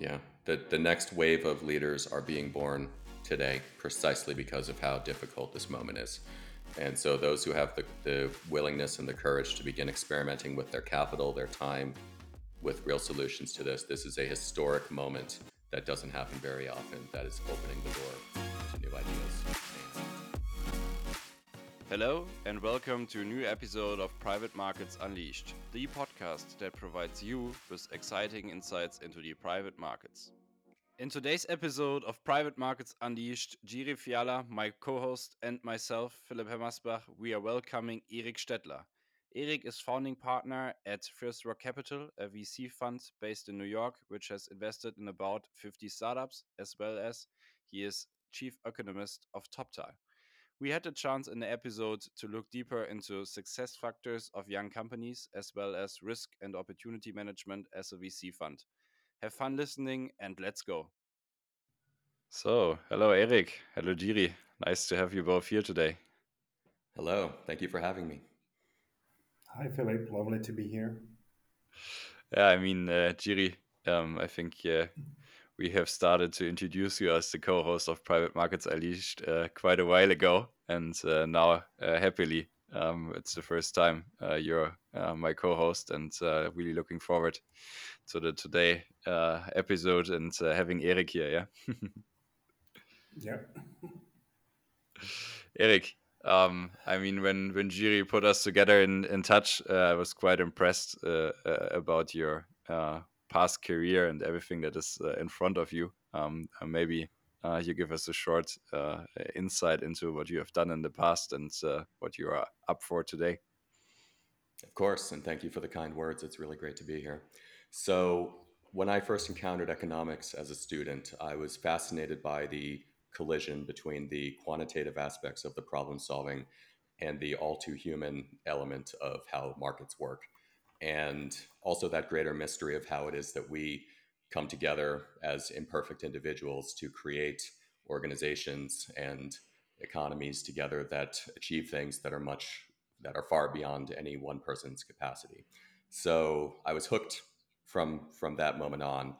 Yeah, the the next wave of leaders are being born today precisely because of how difficult this moment is. And so, those who have the, the willingness and the courage to begin experimenting with their capital, their time, with real solutions to this, this is a historic moment that doesn't happen very often that is opening the door to new ideas. Hello, and welcome to a new episode of Private Markets Unleashed, the podcast that provides you with exciting insights into the private markets. In today's episode of Private Markets Unleashed, Jiri Fiala, my co host, and myself, Philipp Hermasbach, we are welcoming Erik Stettler. Erik is founding partner at Firstrock Capital, a VC fund based in New York, which has invested in about 50 startups, as well as he is chief economist of Toptal. We had a chance in the episode to look deeper into success factors of young companies, as well as risk and opportunity management as a VC fund. Have fun listening and let's go. So, hello, Erik. Hello, Jiri. Nice to have you both here today. Hello. Thank you for having me. Hi, Philipp. Lovely to be here. Yeah, I mean, uh, Jiri, um, I think uh, we have started to introduce you as the co-host of Private Markets Unleashed uh, quite a while ago, and uh, now uh, happily um, it's the first time uh, you're my co-host, and really looking forward to the today uh, episode and uh, having Erik here. Yeah. yeah. Erik, um, I mean, when when Jiri put us together in in touch, uh, I was quite impressed uh, uh, about your uh, past career and everything that is uh, in front of you. Um, uh, maybe uh, you give us a short insight into what you have done in the past and what you are up for today. Of course, and thank you for the kind words. It's really great to be here. So, when I first encountered economics as a student, I was fascinated by the collision between the quantitative aspects of the problem solving and the all too human element of how markets work. And also that greater mystery of how it is that we come together as imperfect individuals to create organizations and economies together that achieve things that are much that are far beyond any one person's capacity. So I was hooked from from that moment on.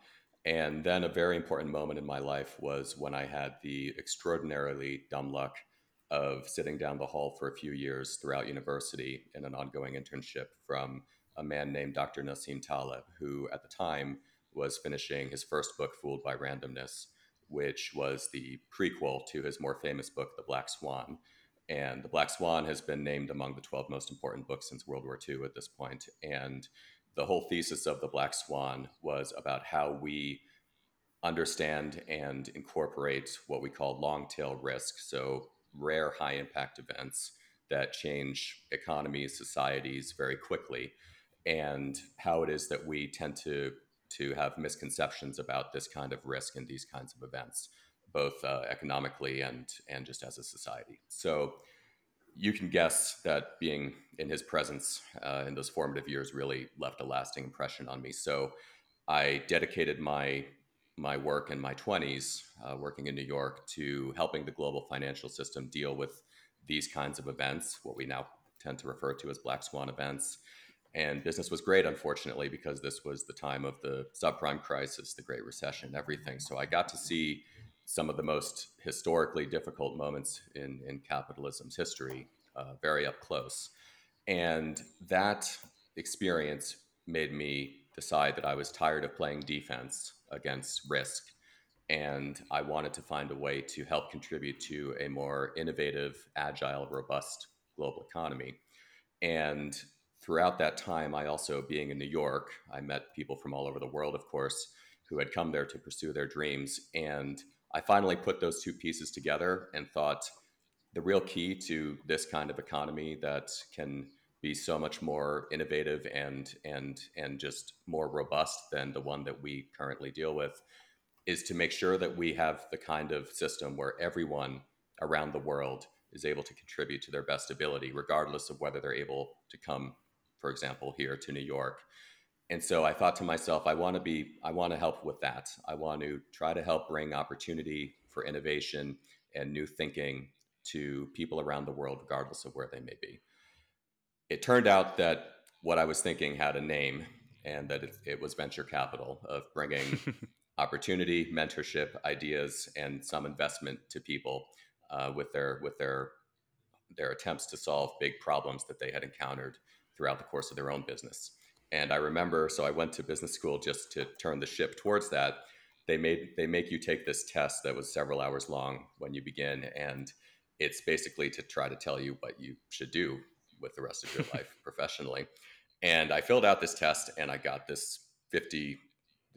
And then a very important moment in my life was when I had the extraordinarily dumb luck of sitting down the hall for a few years throughout university in an ongoing internship from a man named Dr. Nassim Taleb, who at the time was finishing his first book, Fooled by Randomness, which was the prequel to his more famous book, The Black Swan. And The Black Swan has been named among the 12 most important books since World War II at this point. And the whole thesis of the Black Swan was about how we understand and incorporate what we call long tail risk. So, rare high impact events that change economies, societies very quickly, and how it is that we tend to, to have misconceptions about this kind of risk and these kinds of events, both uh, economically and, and just as a society. So, you can guess that being in his presence uh, in those formative years really left a lasting impression on me. So I dedicated my my work in my 20s, uh, working in New York, to helping the global financial system deal with these kinds of events, what we now tend to refer to as black swan events. And business was great, unfortunately, because this was the time of the subprime crisis, the Great Recession, everything. So I got to see some of the most historically difficult moments in, in capitalism's history uh, very up close. And that experience made me decide that I was tired of playing defense against risk. And I wanted to find a way to help contribute to a more innovative, agile, robust global economy. And throughout that time, I also, being in New York, I met people from all over the world, of course, who had come there to pursue their dreams. And I finally put those two pieces together and thought the real key to this kind of economy that can be so much more innovative and and and just more robust than the one that we currently deal with is to make sure that we have the kind of system where everyone around the world is able to contribute to their best ability regardless of whether they're able to come for example here to New York and so I thought to myself, I want to be, I want to help with that. I want to try to help bring opportunity for innovation and new thinking to people around the world, regardless of where they may be. It turned out that what I was thinking had a name and that it, it was venture capital of bringing opportunity, mentorship, ideas, and some investment to people uh, with their with their their attempts to solve big problems that they had encountered throughout the course of their own business. And I remember, so I went to business school just to turn the ship towards that. They made they make you take this test that was several hours long when you begin, and it's basically to try to tell you what you should do with the rest of your life professionally. And I filled out this test, and I got this fifty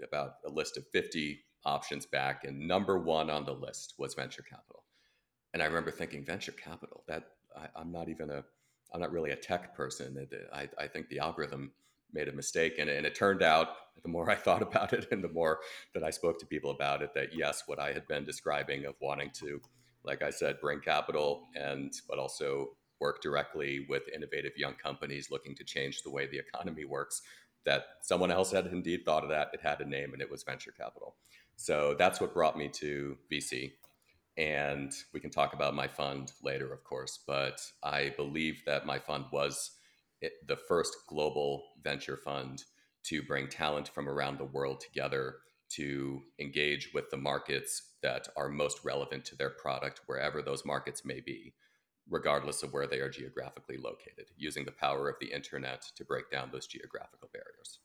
about a list of fifty options back, and number one on the list was venture capital. And I remember thinking, venture capital that I, am not even a I'm not really a tech person. I, I think the algorithm made a mistake. And, and it turned out, the more I thought about it and the more that I spoke to people about it, that yes, what I had been describing of wanting to, like I said, bring capital and, but also work directly with innovative young companies looking to change the way the economy works, that someone else had indeed thought of that. It had a name and it was venture capital. So that's what brought me to VC. And we can talk about my fund later, of course, but I believe that my fund was the first global venture fund to bring talent from around the world together to engage with the markets that are most relevant to their product, wherever those markets may be, regardless of where they are geographically located, using the power of the internet to break down those geographical barriers.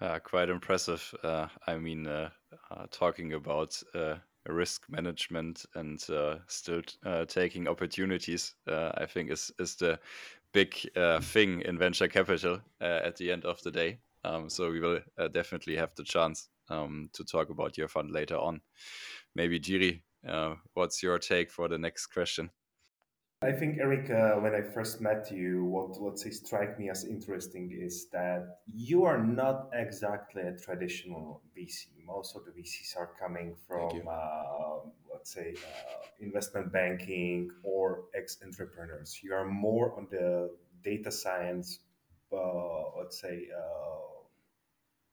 Uh, quite impressive. Uh, I mean, uh, uh talking about uh, risk management and uh, still taking opportunities, I think is is the big uh, thing in venture capital uh, at the end of the day. Um, so we will uh, definitely have the chance um, to talk about your fund later on. Maybe Jiri, uh, what's your take for the next question? I think Erik, uh, when I first met you, what let's say strike me as interesting is that you are not exactly a traditional VC. Most of the VCs are coming from, uh, let's say, uh, investment banking or ex entrepreneurs. You are more on the data science, uh, let's say, uh,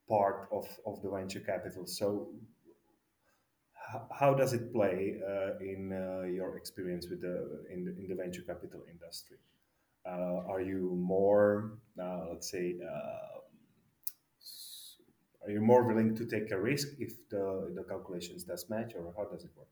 part of, of the venture capital. So, how does it play uh, in uh, your experience with the in, the in the venture capital industry? Uh, are you more, let's say, are you more willing to take a risk if the the calculations does match, or how does it work?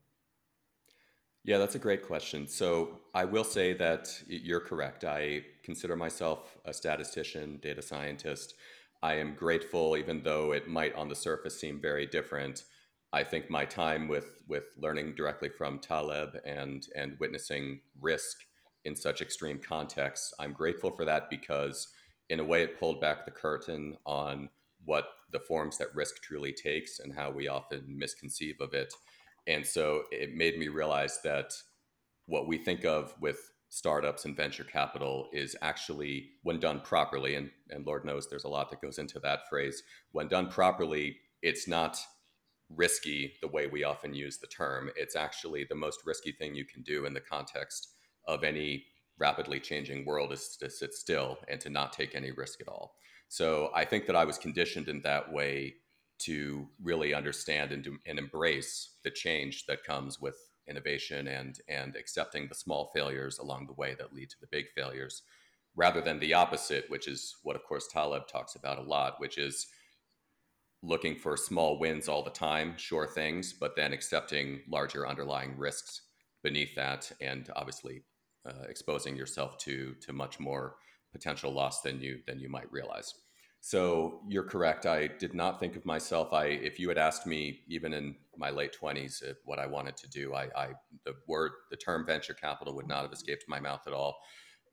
Yeah, that's a great question. So I will say that you're correct. I consider myself a statistician, data scientist. I am grateful, even though it might on the surface seem very different I think my time with with learning directly from Taleb and and witnessing risk in such extreme contexts, I'm grateful for that because in a way it pulled back the curtain on what the forms that risk truly takes and how we often misconceive of it. And so it made me realize that what we think of with startups and venture capital is actually, when done properly, and, and Lord knows there's a lot that goes into that phrase, when done properly, it's not risky the way we often use the term. It's actually the most risky thing you can do in the context of any rapidly changing world is to sit still and to not take any risk at all. So I think that I was conditioned in that way to really understand and, do, and embrace the change that comes with innovation and and accepting the small failures along the way that lead to the big failures rather than the opposite which is what of course Taleb talks about a lot which is looking for small wins all the time, sure things, but then accepting larger underlying risks beneath that, and obviously uh, exposing yourself to to much more potential loss than you than you might realize. So you're correct. I did not think of myself. I, if you had asked me, even in my late twenties, uh, what I wanted to do, I, I, the word, the term venture capital would not have escaped my mouth at all.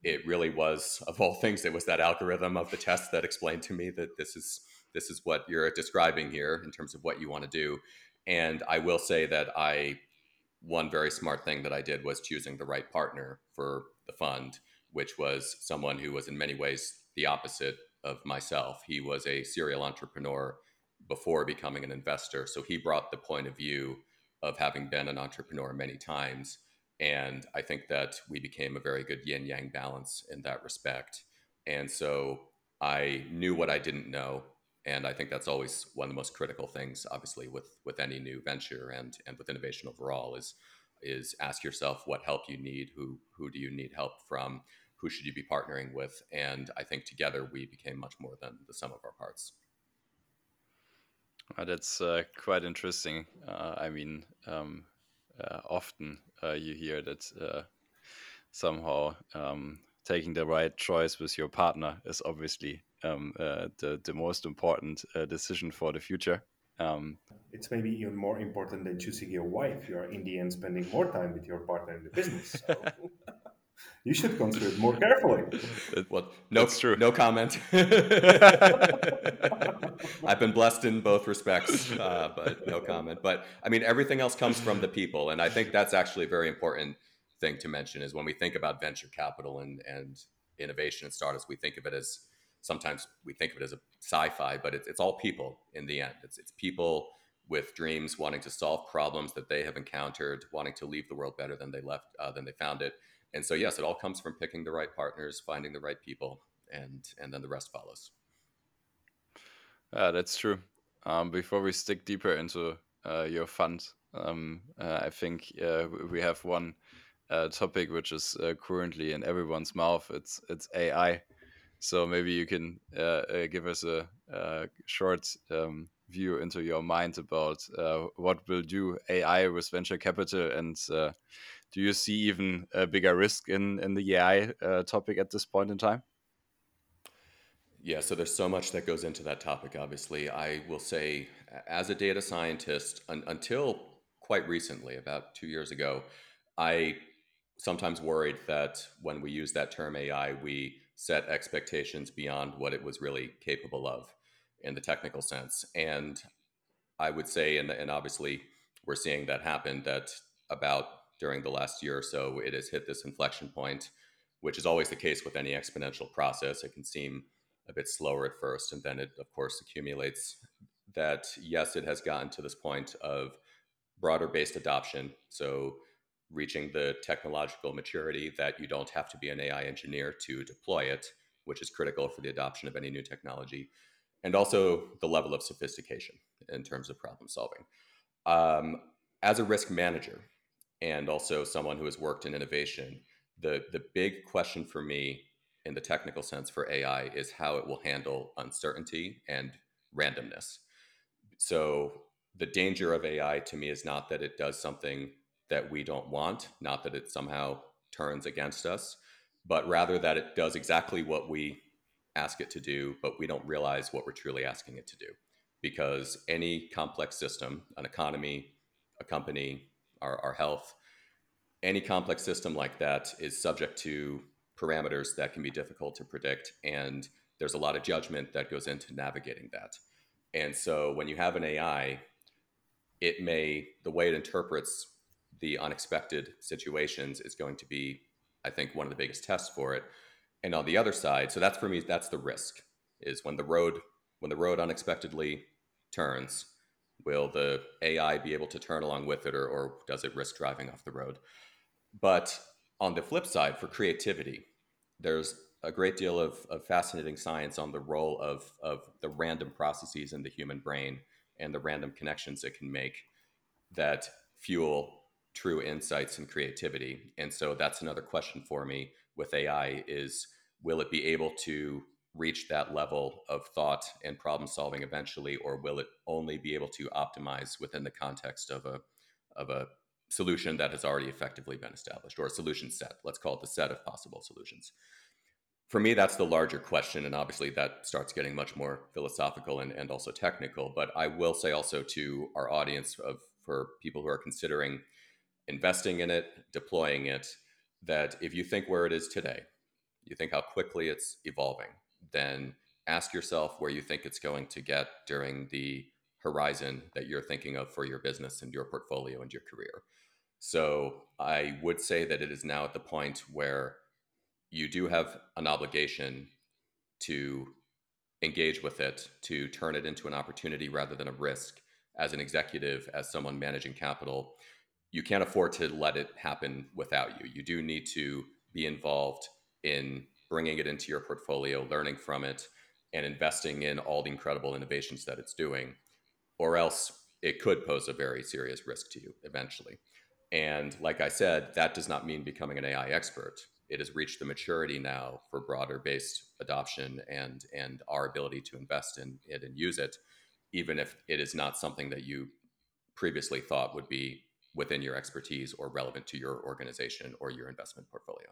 It really was, of all things, it was that algorithm of the test that explained to me that this is this is what you're describing here in terms of what you want to do. And I will say that I, one very smart thing that I did was choosing the right partner for the fund, which was someone who was in many ways the opposite of myself. He was a serial entrepreneur before becoming an investor. So he brought the point of view of having been an entrepreneur many times. And I think that we became a very good yin yang balance in that respect. And so I knew what I didn't know and I think that's always one of the most critical things, obviously, with with any new venture and and with innovation overall is is ask yourself what help you need, who who do you need help from, who should you be partnering with, and I think together we became much more than the sum of our parts. Uh, that's uh, quite interesting. Uh, I mean, um, uh, often uh, you hear that uh, somehow um, taking the right choice with your partner is obviously um, the the most important decision for the future. Um, it's maybe even more important than choosing your wife. You are in the end spending more time with your partner in the business. So. you should consider it more carefully. Well, no, true. No comment. I've been blessed in both respects, uh, but no comment. But I mean, everything else comes from the people, and I think that's actually a very important thing to mention. Is when we think about venture capital and and innovation and startups, we think of it as sometimes we think of it as a sci-fi, but it's, it's all people in the end. It's it's people with dreams, wanting to solve problems that they have encountered, wanting to leave the world better than they left uh, than they found it. And so, yes, it all comes from picking the right partners, finding the right people, and and then the rest follows. Uh, that's true. Um, before we stick deeper into uh, your fund, um, uh, I think uh, we have one uh, topic which is uh, currently in everyone's mouth. It's it's AI. So maybe you can give us a, a short um, view into your mind about what will do AI with venture capital and do you see even a bigger risk in in the AI uh, topic at this point in time? Yeah, so there's so much that goes into that topic. Obviously, I will say, as a data scientist, un until quite recently, about two years ago, I sometimes worried that when we use that term AI, we set expectations beyond what it was really capable of in the technical sense. And I would say, and, and obviously, we're seeing that happen. That about during the last year or so, it has hit this inflection point, which is always the case with any exponential process. It can seem a bit slower at first, and then it, of course, accumulates. That, yes, it has gotten to this point of broader based adoption. So, reaching the technological maturity that you don't have to be an AI engineer to deploy it, which is critical for the adoption of any new technology, and also the level of sophistication in terms of problem solving. Um, as a risk manager, and also someone who has worked in innovation, the the big question for me in the technical sense for AI is how it will handle uncertainty and randomness. So the danger of AI to me is not that it does something that we don't want, not that it somehow turns against us, but rather that it does exactly what we ask it to do, but we don't realize what we're truly asking it to do. Because any complex system, an economy, a company, our, our health, any complex system like that is subject to parameters that can be difficult to predict. And there's a lot of judgment that goes into navigating that. And so when you have an AI, it may, the way it interprets the unexpected situations is going to be, I think, one of the biggest tests for it. And on the other side, so that's for me, that's the risk is when the road, when the road unexpectedly turns, Will the AI be able to turn along with it, or, or does it risk driving off the road? But on the flip side, for creativity, there's a great deal of, of fascinating science on the role of, of the random processes in the human brain and the random connections it can make that fuel true insights and creativity. And so that's another question for me with AI is will it be able to reach that level of thought and problem solving eventually, or will it only be able to optimize within the context of a of a solution that has already effectively been established, or a solution set? Let's call it the set of possible solutions. For me, that's the larger question, and obviously that starts getting much more philosophical and, and also technical. But I will say also to our audience of for people who are considering investing in it, deploying it, that if you think where it is today, you think how quickly it's evolving, then ask yourself where you think it's going to get during the horizon that you're thinking of for your business and your portfolio and your career. So I would say that it is now at the point where you do have an obligation to engage with it, to turn it into an opportunity rather than a risk as an executive, as someone managing capital. You can't afford to let it happen without you. You do need to be involved in bringing it into your portfolio, learning from it, and investing in all the incredible innovations that it's doing, or else it could pose a very serious risk to you eventually. And like I said, that does not mean becoming an AI expert. It has reached the maturity now for broader based adoption and, and our ability to invest in it and use it even if it is not something that you previously thought would be within your expertise or relevant to your organization or your investment portfolio.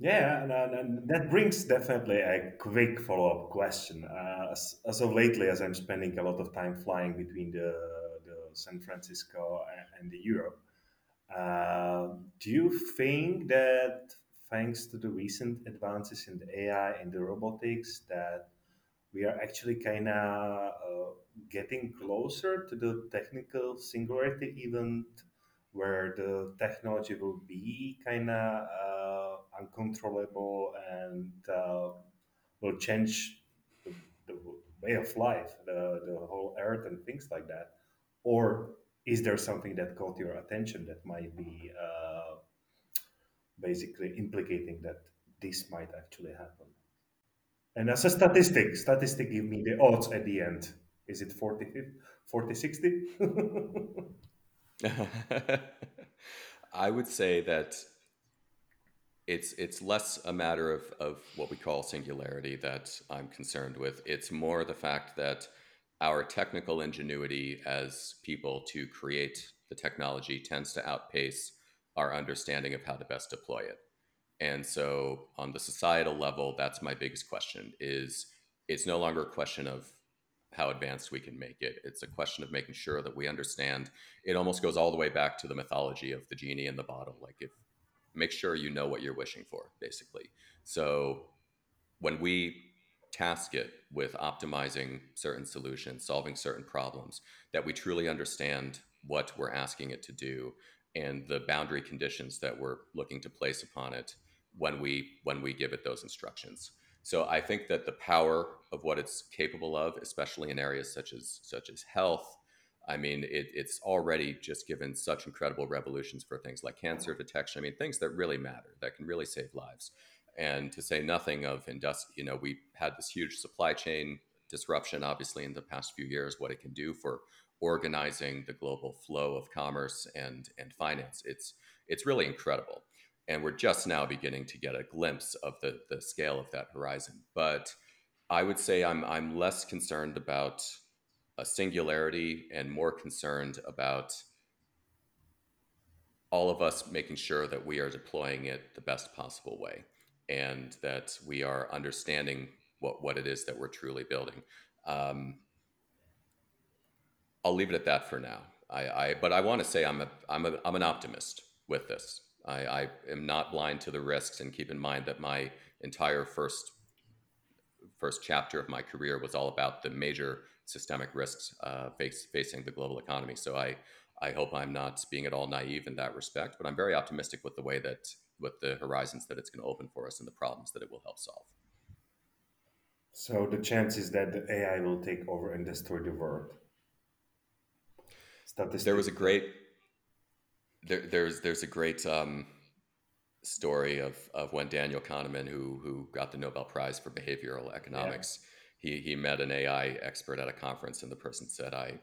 Yeah, and, and, that brings definitely a quick follow up question. Uh, as, as, of lately, as I'm spending a lot of time flying between the, the San Francisco and, the Europe, uh, do you think that thanks to the recent advances in the AI and the robotics, that we are actually kind of uh, getting closer to the technical singularity event where the technology will be kind of uh, uncontrollable and uh, will change the, the, way of life, the, the whole earth and things like that? Or is there something that caught your attention that might be uh, basically implicating that this might actually happen? And as a statistic, statistic give me the odds at the end. Is it 40, 40 60? I would say that it's it's less a matter of, of what we call singularity that I'm concerned with. It's more the fact that our technical ingenuity as people to create the technology tends to outpace our understanding of how to best deploy it. And so on the societal level, that's my biggest question is it's no longer a question of how advanced we can make it. It's a question of making sure that we understand. It almost goes all the way back to the mythology of the genie in the bottle. Like if make sure you know what you're wishing for, basically. So when we task it with optimizing certain solutions, solving certain problems, that we truly understand what we're asking it to do and the boundary conditions that we're looking to place upon it when we when we give it those instructions. So I think that the power of what it's capable of, especially in areas such as such as health, I mean, it, it's already just given such incredible revolutions for things like cancer detection. I mean, things that really matter, that can really save lives. And to say nothing of industri- you know, we had this huge supply chain disruption, obviously, in the past few years, what it can do for organizing the global flow of commerce and and finance. It's it's really incredible and we're just now beginning to get a glimpse of the the scale of that horizon. But I would say I'm I'm less concerned about a singularity and more concerned about all of us making sure that we are deploying it the best possible way and that we are understanding what, what it is that we're truly building. Um, I'll leave it at that for now. I, I but I want to say I'm a I'm a I'm an optimist with this. I, I am not blind to the risks, and keep in mind that my entire first first chapter of my career was all about the major systemic risks uh, face, facing the global economy. So I I hope I'm not being at all naive in that respect, but I'm very optimistic with the way that with the horizons that it's going to open for us and the problems that it will help solve. So the chances that the AI will take over and destroy the world. There was a great there, there's there's a great um, story of of when Daniel Kahneman, who who got the Nobel Prize for behavioral economics, yeah. he he met an AI expert at a conference, and the person said, "I,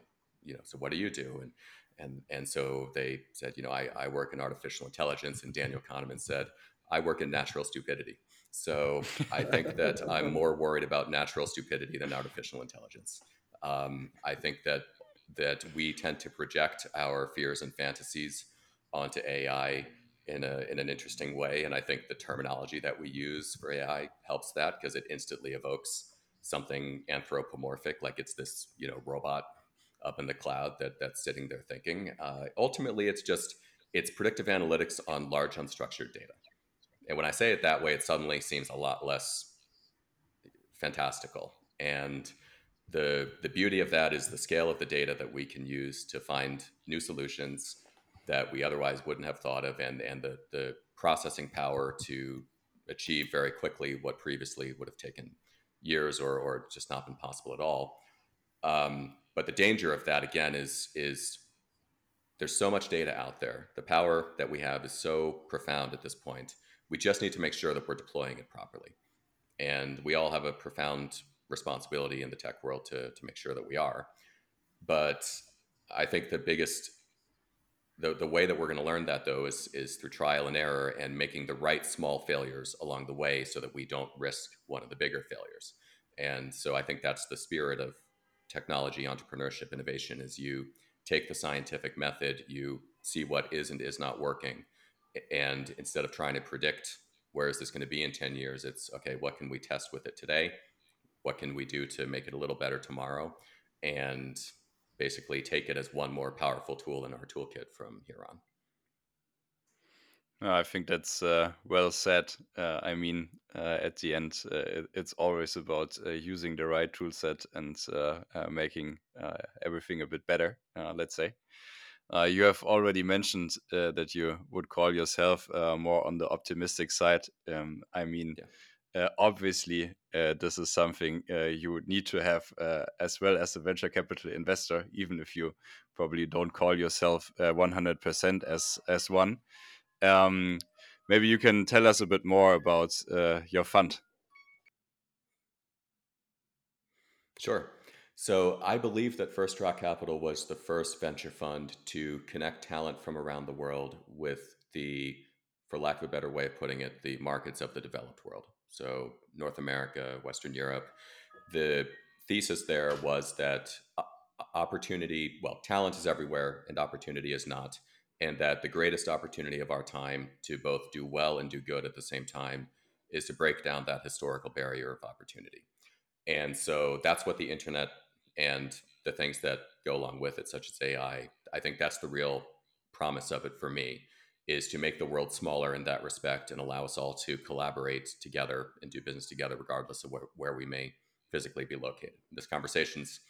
you know, so what do you do?" and and and so they said, you know, I, I work in artificial intelligence, and Daniel Kahneman said, I work in natural stupidity. So I think that I'm more worried about natural stupidity than artificial intelligence. Um, I think that that we tend to project our fears and fantasies onto AI in, a, in an interesting way. And I think the terminology that we use for AI helps that because it instantly evokes something anthropomorphic, like it's this you know robot up in the cloud that that's sitting there thinking. Uh, ultimately, it's just it's predictive analytics on large unstructured data. And when I say it that way, it suddenly seems a lot less fantastical. And the the beauty of that is the scale of the data that we can use to find new solutions that we otherwise wouldn't have thought of, and and the the processing power to achieve very quickly what previously would have taken years or or just not been possible at all. Um, but the danger of that again is is there's so much data out there. The power that we have is so profound at this point. We just need to make sure that we're deploying it properly. And we all have a profound responsibility in the tech world to, to make sure that we are. But I think the biggest the, the way that we're going to learn that though is is through trial and error and making the right small failures along the way so that we don't risk one of the bigger failures. And so i think that's the spirit of technology entrepreneurship innovation is you take the scientific method you see what is and is not working and instead of trying to predict where is this going to be in 10 years it's okay what can we test with it today? What can we do to make it a little better tomorrow? And basically take it as one more powerful tool in our toolkit from here on. I think that's uh, well said. Uh, I mean, uh, at the end, uh, it's always about uh, using the right tool set and uh, making everything a bit better, let's say. you have already mentioned that you would call yourself more on the optimistic side. Um, I mean, yeah uh, obviously uh, this is something uh, you would need to have uh, as well as a venture capital investor even if you probably don't call yourself 100% uh, as as one. Um, maybe you can tell us a bit more about uh, your fund. Sure. So i believe that Firstrock Capital was the first venture fund to connect talent from around the world with the for lack of a better way of putting it the markets of the developed world so North America, Western Europe. The thesis there was that uh, opportunity, well, talent is everywhere and opportunity is not. And that the greatest opportunity of our time to both do well and do good at the same time is to break down that historical barrier of opportunity. And so that's what the internet and the things that go along with it, such as AI, I think that's the real promise of it for me is to make the world smaller in that respect and allow us all to collaborate together and do business together, regardless of where, where we may physically be located. This conversation's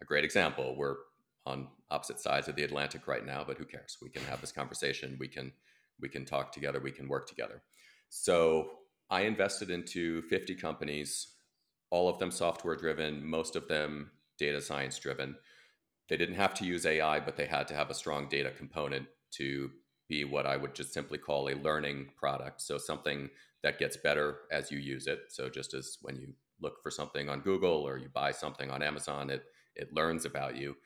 a great example. We're on opposite sides of the Atlantic right now, but who cares? We can have this conversation. We can we can talk together. We can work together. So I invested into 50 companies, all of them software driven, most of them data science driven. They didn't have to use AI, but they had to have a strong data component to be what I would just simply call a learning product. So something that gets better as you use it. So just as when you look for something on Google or you buy something on Amazon, it it learns about you,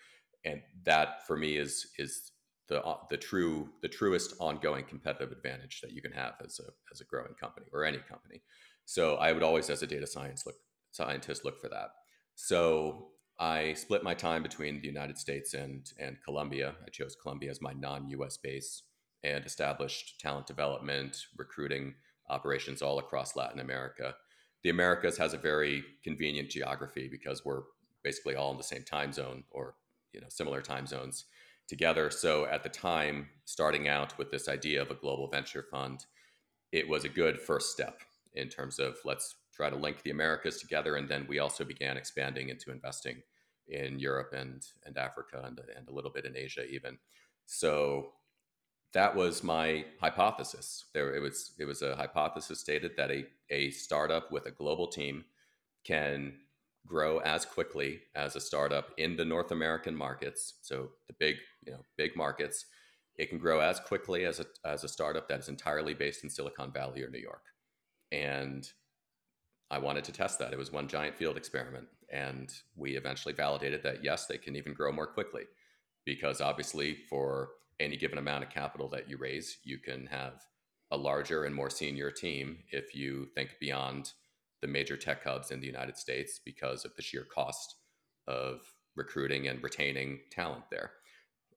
and that for me is is the the true the truest ongoing competitive advantage that you can have as a as a growing company or any company. So I would always, as a data science look scientist, look for that. So I split my time between the United States and and Colombia. I chose Colombia as my non-U.S. base and established talent development, recruiting operations all across Latin America. The Americas has a very convenient geography because we're basically all in the same time zone or you know similar time zones together. So at the time, starting out with this idea of a global venture fund, it was a good first step in terms of let's try to link the Americas together, and then we also began expanding into investing in Europe and and Africa and, and a little bit in Asia even. So that was my hypothesis. There, it was it was a hypothesis stated that a a startup with a global team can grow as quickly as a startup in the North American markets. So the big you know big markets, it can grow as quickly as a as a startup that is entirely based in Silicon Valley or New York. And I wanted to test that. It was one giant field experiment, and we eventually validated that yes, they can even grow more quickly, because obviously for any given amount of capital that you raise, you can have a larger and more senior team if you think beyond the major tech hubs in the United States because of the sheer cost of recruiting and retaining talent there.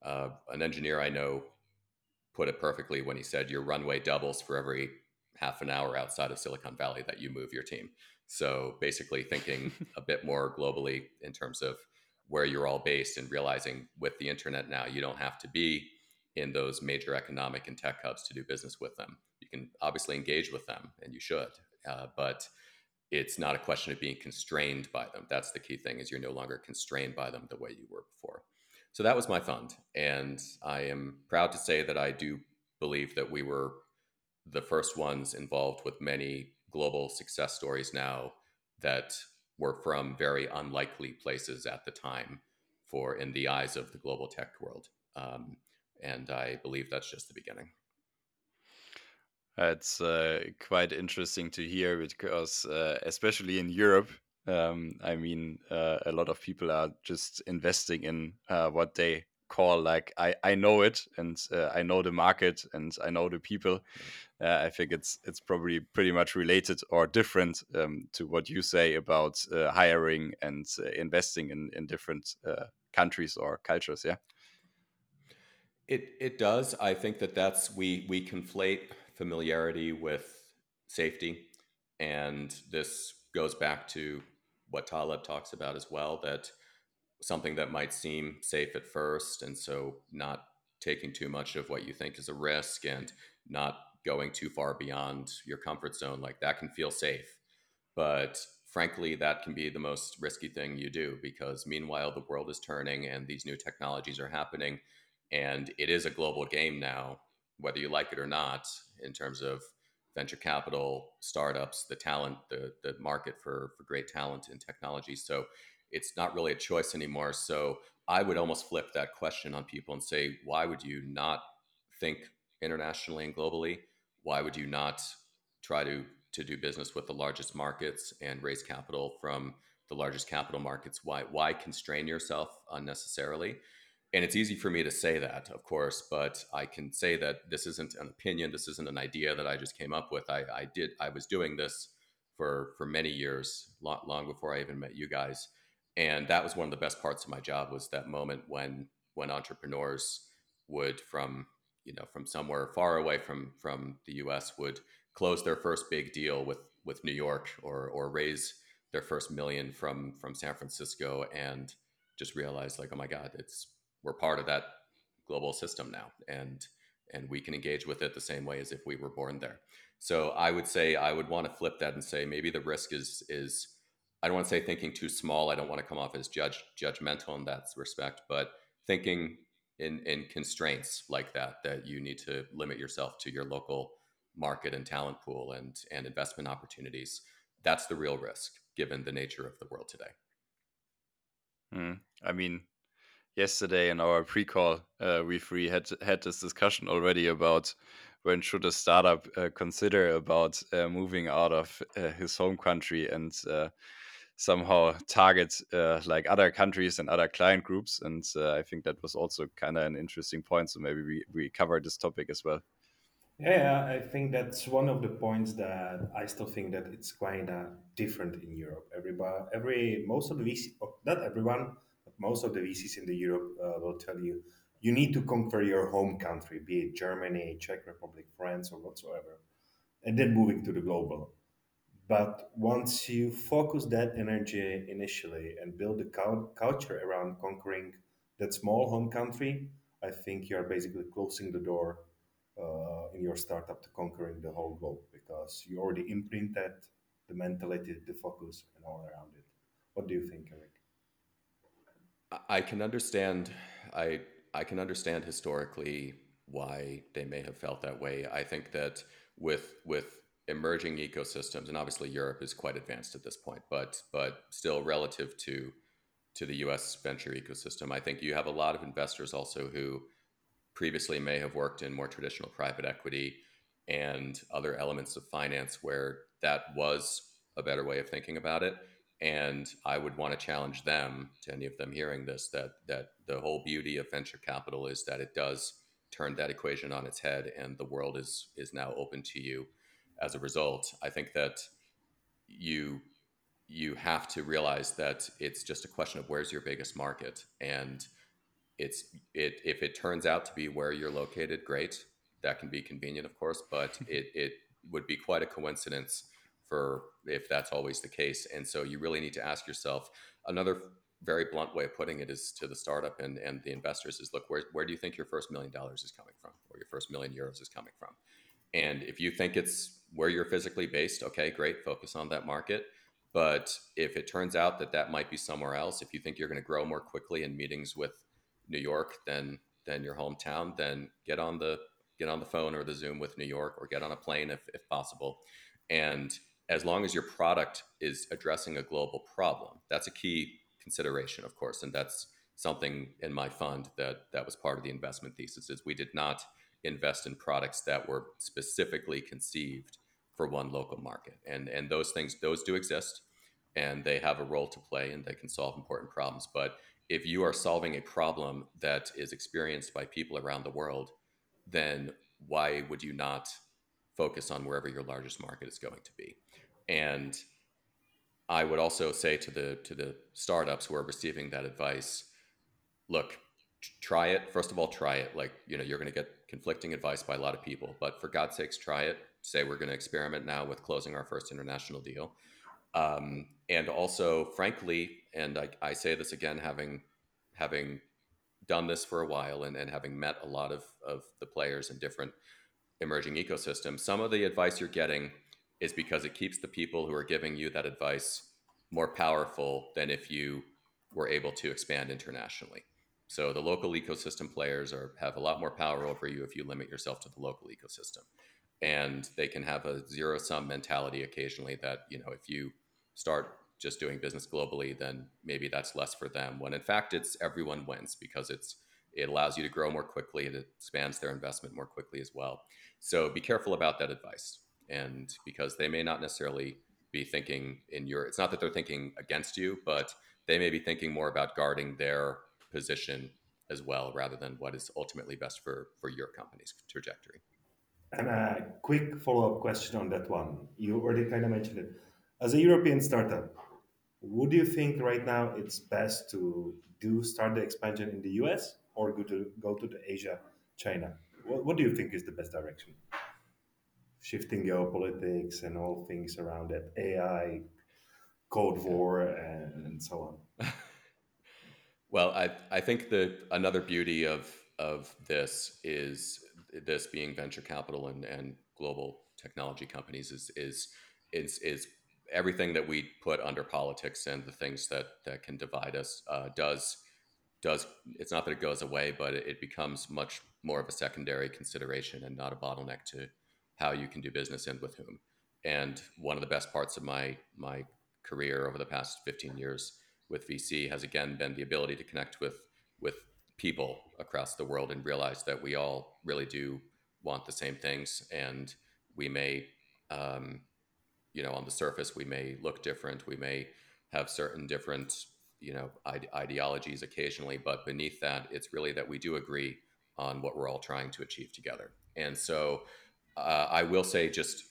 Uh, an engineer I know put it perfectly when he said your runway doubles for every half an hour outside of Silicon Valley that you move your team. So basically, thinking a bit more globally in terms of where you're all based and realizing with the internet now, you don't have to be in those major economic and tech hubs to do business with them. You can obviously engage with them, and you should, uh, but it's not a question of being constrained by them. That's the key thing: is you're no longer constrained by them the way you were before. So that was my fund, and I am proud to say that I do believe that we were the first ones involved with many global success stories now that were from very unlikely places at the time for in the eyes of the global tech world. Um, and I believe that's just the beginning. It's uh, quite interesting to hear because, uh, especially in Europe, um, I mean, uh, a lot of people are just investing in uh, what they call like I I know it and uh, I know the market and I know the people. Uh, I think it's it's probably pretty much related or different um, to what you say about uh, hiring and uh, investing in in different uh, countries or cultures. Yeah. It it does. I think that that's we we conflate familiarity with safety, and this goes back to what Taleb talks about as well. That something that might seem safe at first, and so not taking too much of what you think is a risk and not going too far beyond your comfort zone, like that can feel safe. But frankly, that can be the most risky thing you do because meanwhile, the world is turning and these new technologies are happening. And it is a global game now, whether you like it or not, in terms of venture capital, startups, the talent, the, the market for, for great talent in technology. So it's not really a choice anymore. So I would almost flip that question on people and say, why would you not think internationally and globally? Why would you not try to to do business with the largest markets and raise capital from the largest capital markets? Why why constrain yourself unnecessarily? And it's easy for me to say that, of course, but I can say that this isn't an opinion. This isn't an idea that I just came up with. I, I did. I was doing this for for many years, long, long before I even met you guys and that was one of the best parts of my job was that moment when when entrepreneurs would from you know from somewhere far away from from the US would close their first big deal with with New York or or raise their first million from from San Francisco and just realize like oh my god it's we're part of that global system now and and we can engage with it the same way as if we were born there so i would say i would want to flip that and say maybe the risk is is I don't want to say thinking too small. I don't want to come off as judge judgmental in that respect, but thinking in in constraints like that that you need to limit yourself to your local market and talent pool and and investment opportunities. That's the real risk given the nature of the world today. Mm. I mean, yesterday in our pre-call, uh, we three had had this discussion already about when should a startup uh, consider about uh, moving out of uh, his home country and uh, somehow target uh, like other countries and other client groups. And I think that was also kind of an interesting point. So maybe we, we cover this topic as well. Yeah, I think that's one of the points that I still think that it's quite uh, different in Europe. Everybody, every most of the VC, not everyone, most of the VCs in the Europe uh, will tell you you need to conquer your home country, be it Germany, Czech Republic, France, or whatsoever, and then moving to the global. But once you focus that energy initially and build the culture around conquering that small home country, I think you're basically closing the door uh, in your startup to conquering the whole globe because you already imprinted the mentality, the focus, and all around it. What do you think, Erik? I can understand. I I can understand historically why they may have felt that way. I think that with with emerging ecosystems, and obviously Europe is quite advanced at this point, but but still relative to to the U.S. venture ecosystem, I think you have a lot of investors also who previously may have worked in more traditional private equity and other elements of finance where that was a better way of thinking about it. And I would want to challenge them to any of them hearing this that that the whole beauty of venture capital is that it does turn that equation on its head, and the world is is now open to you as a result. I think that you you have to realize that it's just a question of where's your biggest market and it's it if it turns out to be where you're located great that can be convenient of course but it it would be quite a coincidence for if that's always the case and so you really need to ask yourself another very blunt way of putting it is to the startup and, and the investors is look where, where do you think your first million dollars is coming from or your first million euros is coming from and if you think it's where you're physically based, okay, great, focus on that market. But if it turns out that that might be somewhere else, if you think you're going to grow more quickly in meetings with New York than than your hometown, then get on the get on the phone or the Zoom with New York, or get on a plane if if possible. And as long as your product is addressing a global problem, that's a key consideration, of course, and that's something in my fund that that was part of the investment thesis. Is we did not invest in products that were specifically conceived for one local market. And and those things those do exist and they have a role to play and they can solve important problems, but if you are solving a problem that is experienced by people around the world, then why would you not focus on wherever your largest market is going to be? And I would also say to the to the startups who are receiving that advice, look, try it. First of all, try it. Like you know, you're going to get conflicting advice by a lot of people, but for God's sakes, try it. Say we're going to experiment now with closing our first international deal, um, and also, frankly, and I, I say this again, having having done this for a while and, and having met a lot of, of the players in different emerging ecosystem, some of the advice you're getting is because it keeps the people who are giving you that advice more powerful than if you were able to expand internationally. So the local ecosystem players are have a lot more power over you if you limit yourself to the local ecosystem. And they can have a zero sum mentality occasionally that, you know, if you start just doing business globally, then maybe that's less for them. When in fact, it's everyone wins because it's it allows you to grow more quickly. It expands their investment more quickly as well. So be careful about that advice, and because they may not necessarily be thinking in your. It's not that they're thinking against you, but they may be thinking more about guarding their position as well, rather than what is ultimately best for for your company's trajectory. And a quick follow up question on that one. You already kind of mentioned it. As a European startup, would you think right now it's best to do start the expansion in the US or go to go to the Asia, China? What, what do you think is the best direction? Shifting geopolitics and all things around that, AI, Cold War, and, and so on. well, I I think that another beauty of of this is this being venture capital and, and global technology companies is is is is everything that we put under politics and the things that that can divide us uh, does does it's not that it goes away, but it becomes much more of a secondary consideration and not a bottleneck to how you can do business and with whom. And one of the best parts of my my career over the past 15 years with VC has again been the ability to connect with with people across the world and realize that we all really do want the same things and we may um, you know on the surface we may look different we may have certain different you know ide- ideologies occasionally but beneath that it's really that we do agree on what we're all trying to achieve together and so uh, i will say just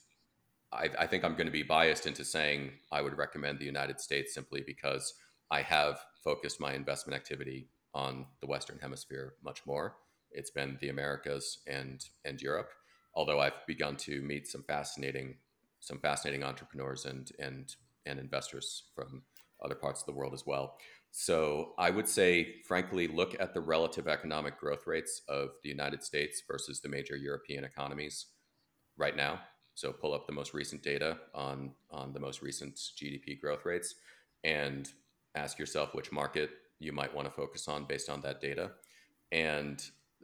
I, I think i'm going to be biased into saying i would recommend the united states simply because i have focused my investment activity on the western hemisphere much more it's been the americas and and europe although i've begun to meet some fascinating some fascinating entrepreneurs and and and investors from other parts of the world as well. So I would say, frankly, look at the relative economic growth rates of the United States versus the major European economies right now. So pull up the most recent data on on the most recent GDP growth rates and ask yourself which market you might want to focus on based on that data. And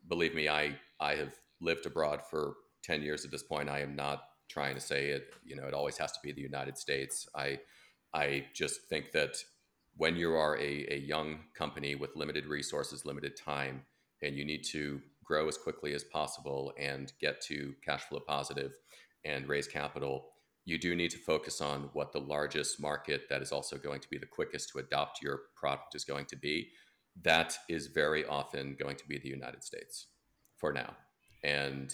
believe me, I I have lived abroad for 10 years at this point. I am not trying to say it you know it always has to be the united states i i just think that when you are a, a young company with limited resources limited time and you need to grow as quickly as possible and get to cash flow positive and raise capital you do need to focus on what the largest market that is also going to be the quickest to adopt your product is going to be. That is very often going to be the united states for now. And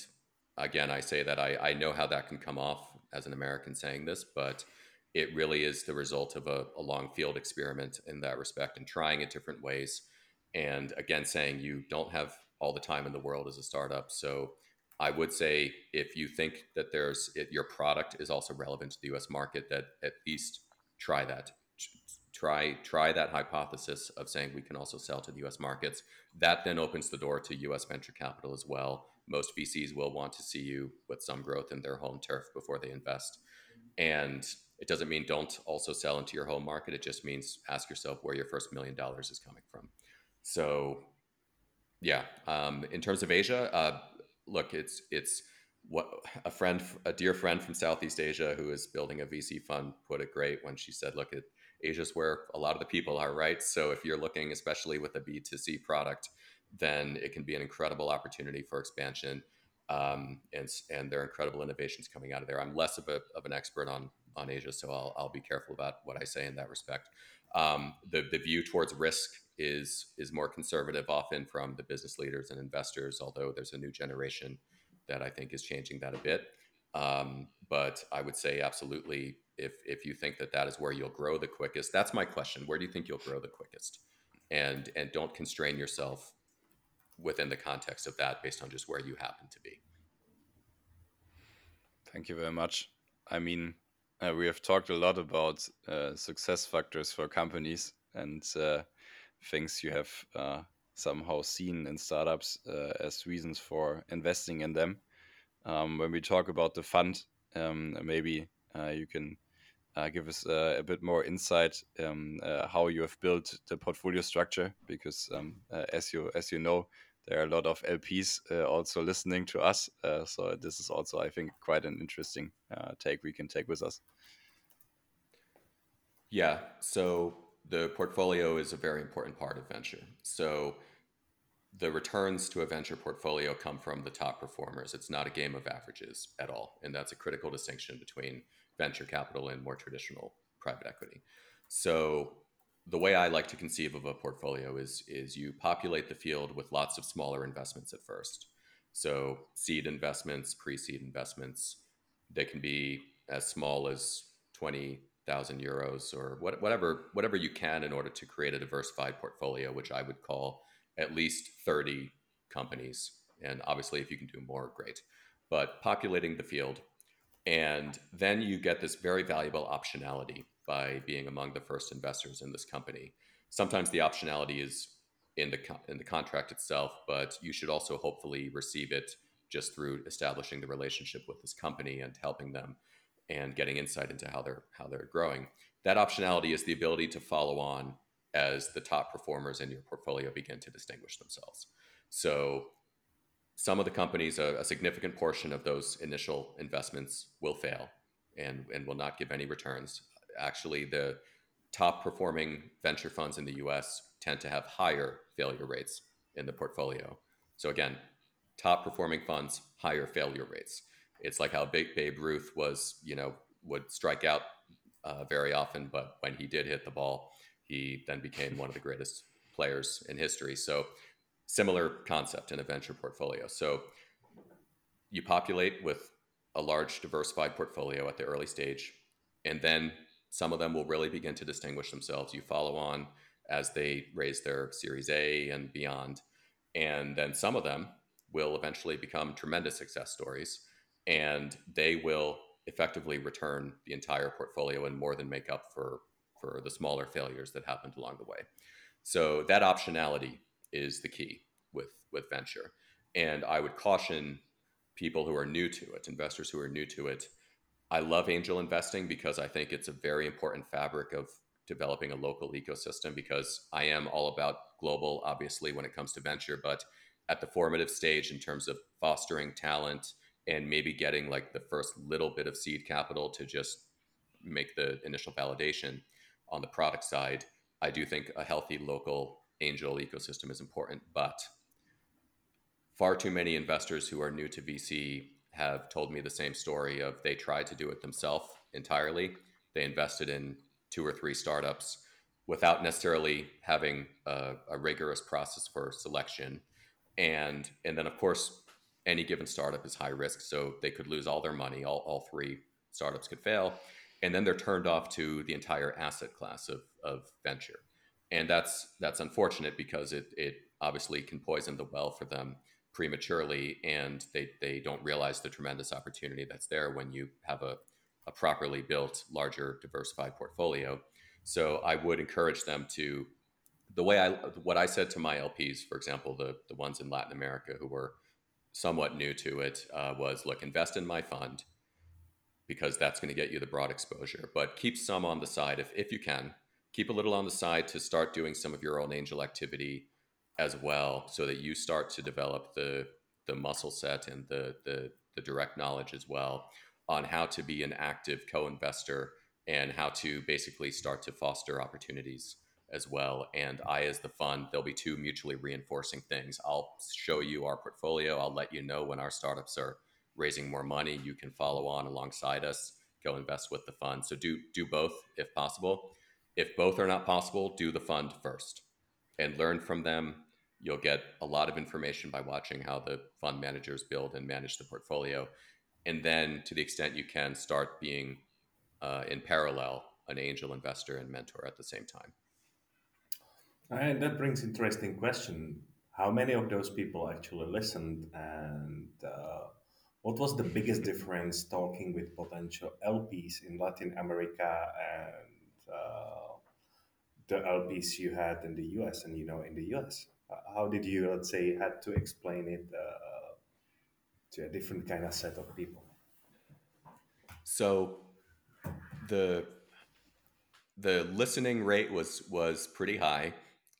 again, I say that I, I know how that can come off as an American saying this, but it really is the result of a, a long field experiment in that respect and trying it different ways. And again, saying you don't have all the time in the world as a startup. So I would say if you think that there's it, your product is also relevant to the U.S. market, that at least try that. Try try that hypothesis of saying we can also sell to the U.S. markets. That then opens the door to U.S. venture capital as well most VCs will want to see you with some growth in their home turf before they invest. Mm-hmm. And it doesn't mean don't also sell into your home market. It just means ask yourself where your first million dollars is coming from. So, yeah, um, in terms of Asia, uh, look, it's it's what a friend, a dear friend from Southeast Asia who is building a VC fund put it great when she said, "Look, it, Asia's where a lot of the people are, right? So if you're looking, especially with a B2C product, then it can be an incredible opportunity for expansion. Um, and and there are incredible innovations coming out of there. I'm less of a of an expert on on Asia, so I'll I'll be careful about what I say in that respect. Um, the the view towards risk is is more conservative, often from the business leaders and investors. Although there's a new generation that I think is changing that a bit. Um, but I would say absolutely, if if you think that that is where you'll grow the quickest, that's my question. Where do you think you'll grow the quickest? And and don't constrain yourself within the context of that based on just where you happen to be. Thank you very much. I mean, uh, we have talked a lot about uh, success factors for companies and uh, things you have uh, somehow seen in startups uh, as reasons for investing in them. Um, when we talk about the fund, um, maybe uh, you can give us a bit more insight um, how you have built the portfolio structure, because um, as you as you know, there are a lot of LPs uh, also listening to us. Uh, so this is also, I think, quite an interesting uh, take we can take with us. Yeah. So the portfolio is a very important part of venture. So the returns to a venture portfolio come from the top performers. It's not a game of averages at all. And that's a critical distinction between venture capital and more traditional private equity. So the way I like to conceive of a portfolio is is you populate the field with lots of smaller investments at first. So seed investments, pre-seed investments, they can be as small as twenty thousand euros or what, whatever whatever you can in order to create a diversified portfolio, which I would call at least thirty companies. And obviously, if you can do more, great. But populating the field, and then you get this very valuable optionality by being among the first investors in this company. Sometimes the optionality is in the in the contract itself, but you should also hopefully receive it just through establishing the relationship with this company and helping them and getting insight into how they're how they're growing. That optionality is the ability to follow on as the top performers in your portfolio begin to distinguish themselves. So some of the companies, a, a significant portion of those initial investments will fail and, and will not give any returns actually the top performing venture funds in the US tend to have higher failure rates in the portfolio. So again, top performing funds, higher failure rates. It's like how big Babe Ruth was, you know, would strike out uh, very often, but when he did hit the ball, he then became one of the greatest players in history. So similar concept in a venture portfolio. So you populate with a large diversified portfolio at the early stage, and then some of them will really begin to distinguish themselves. You follow on as they raise their Series A and beyond. And then some of them will eventually become tremendous success stories and they will effectively return the entire portfolio and more than make up for, for the smaller failures that happened along the way. So that optionality is the key with, with venture. And I would caution people who are new to it, investors who are new to it, I love angel investing because I think it's a very important fabric of developing a local ecosystem because I am all about global, obviously, when it comes to venture, but at the formative stage in terms of fostering talent and maybe getting like the first little bit of seed capital to just make the initial validation on the product side, I do think a healthy local angel ecosystem is important. But far too many investors who are new to VC have told me the same story of they tried to do it themselves entirely. They invested in two or three startups without necessarily having a, a, rigorous process for selection. And and then of course, any given startup is high risk, so they could lose all their money. All, all three startups could fail, and then they're turned off to the entire asset class of, of venture. And that's that's unfortunate because it it obviously can poison the well for them prematurely and they, they don't realize the tremendous opportunity that's there when you have a, a properly built, larger, diversified portfolio. So I would encourage them to the way I what I said to my LPs, for example, the the ones in Latin America who were somewhat new to it, uh, was look, invest in my fund because that's going to get you the broad exposure, but keep some on the side if if you can. Keep a little on the side to start doing some of your own angel activity as well so that you start to develop the the muscle set and the the, the direct knowledge as well on how to be an active co-investor and how to basically start to foster opportunities as well. And I, as the fund, there'll be two mutually reinforcing things. I'll show you our portfolio. I'll let you know when our startups are raising more money. You can follow on alongside us, go invest with the fund. So do do both if possible. If both are not possible, do the fund first and learn from them. You'll get a lot of information by watching how the fund managers build and manage the portfolio. And then, to the extent you can, start being uh, in parallel an angel investor and mentor at the same time. And that brings interesting question. How many of those people actually listened, and uh, what was the biggest difference talking with potential LPs in Latin America and uh, the LPs you had in the US and you know in the US? How did you, let's say, had to explain it uh, to a different kind of set of people? So the the listening rate was was pretty high.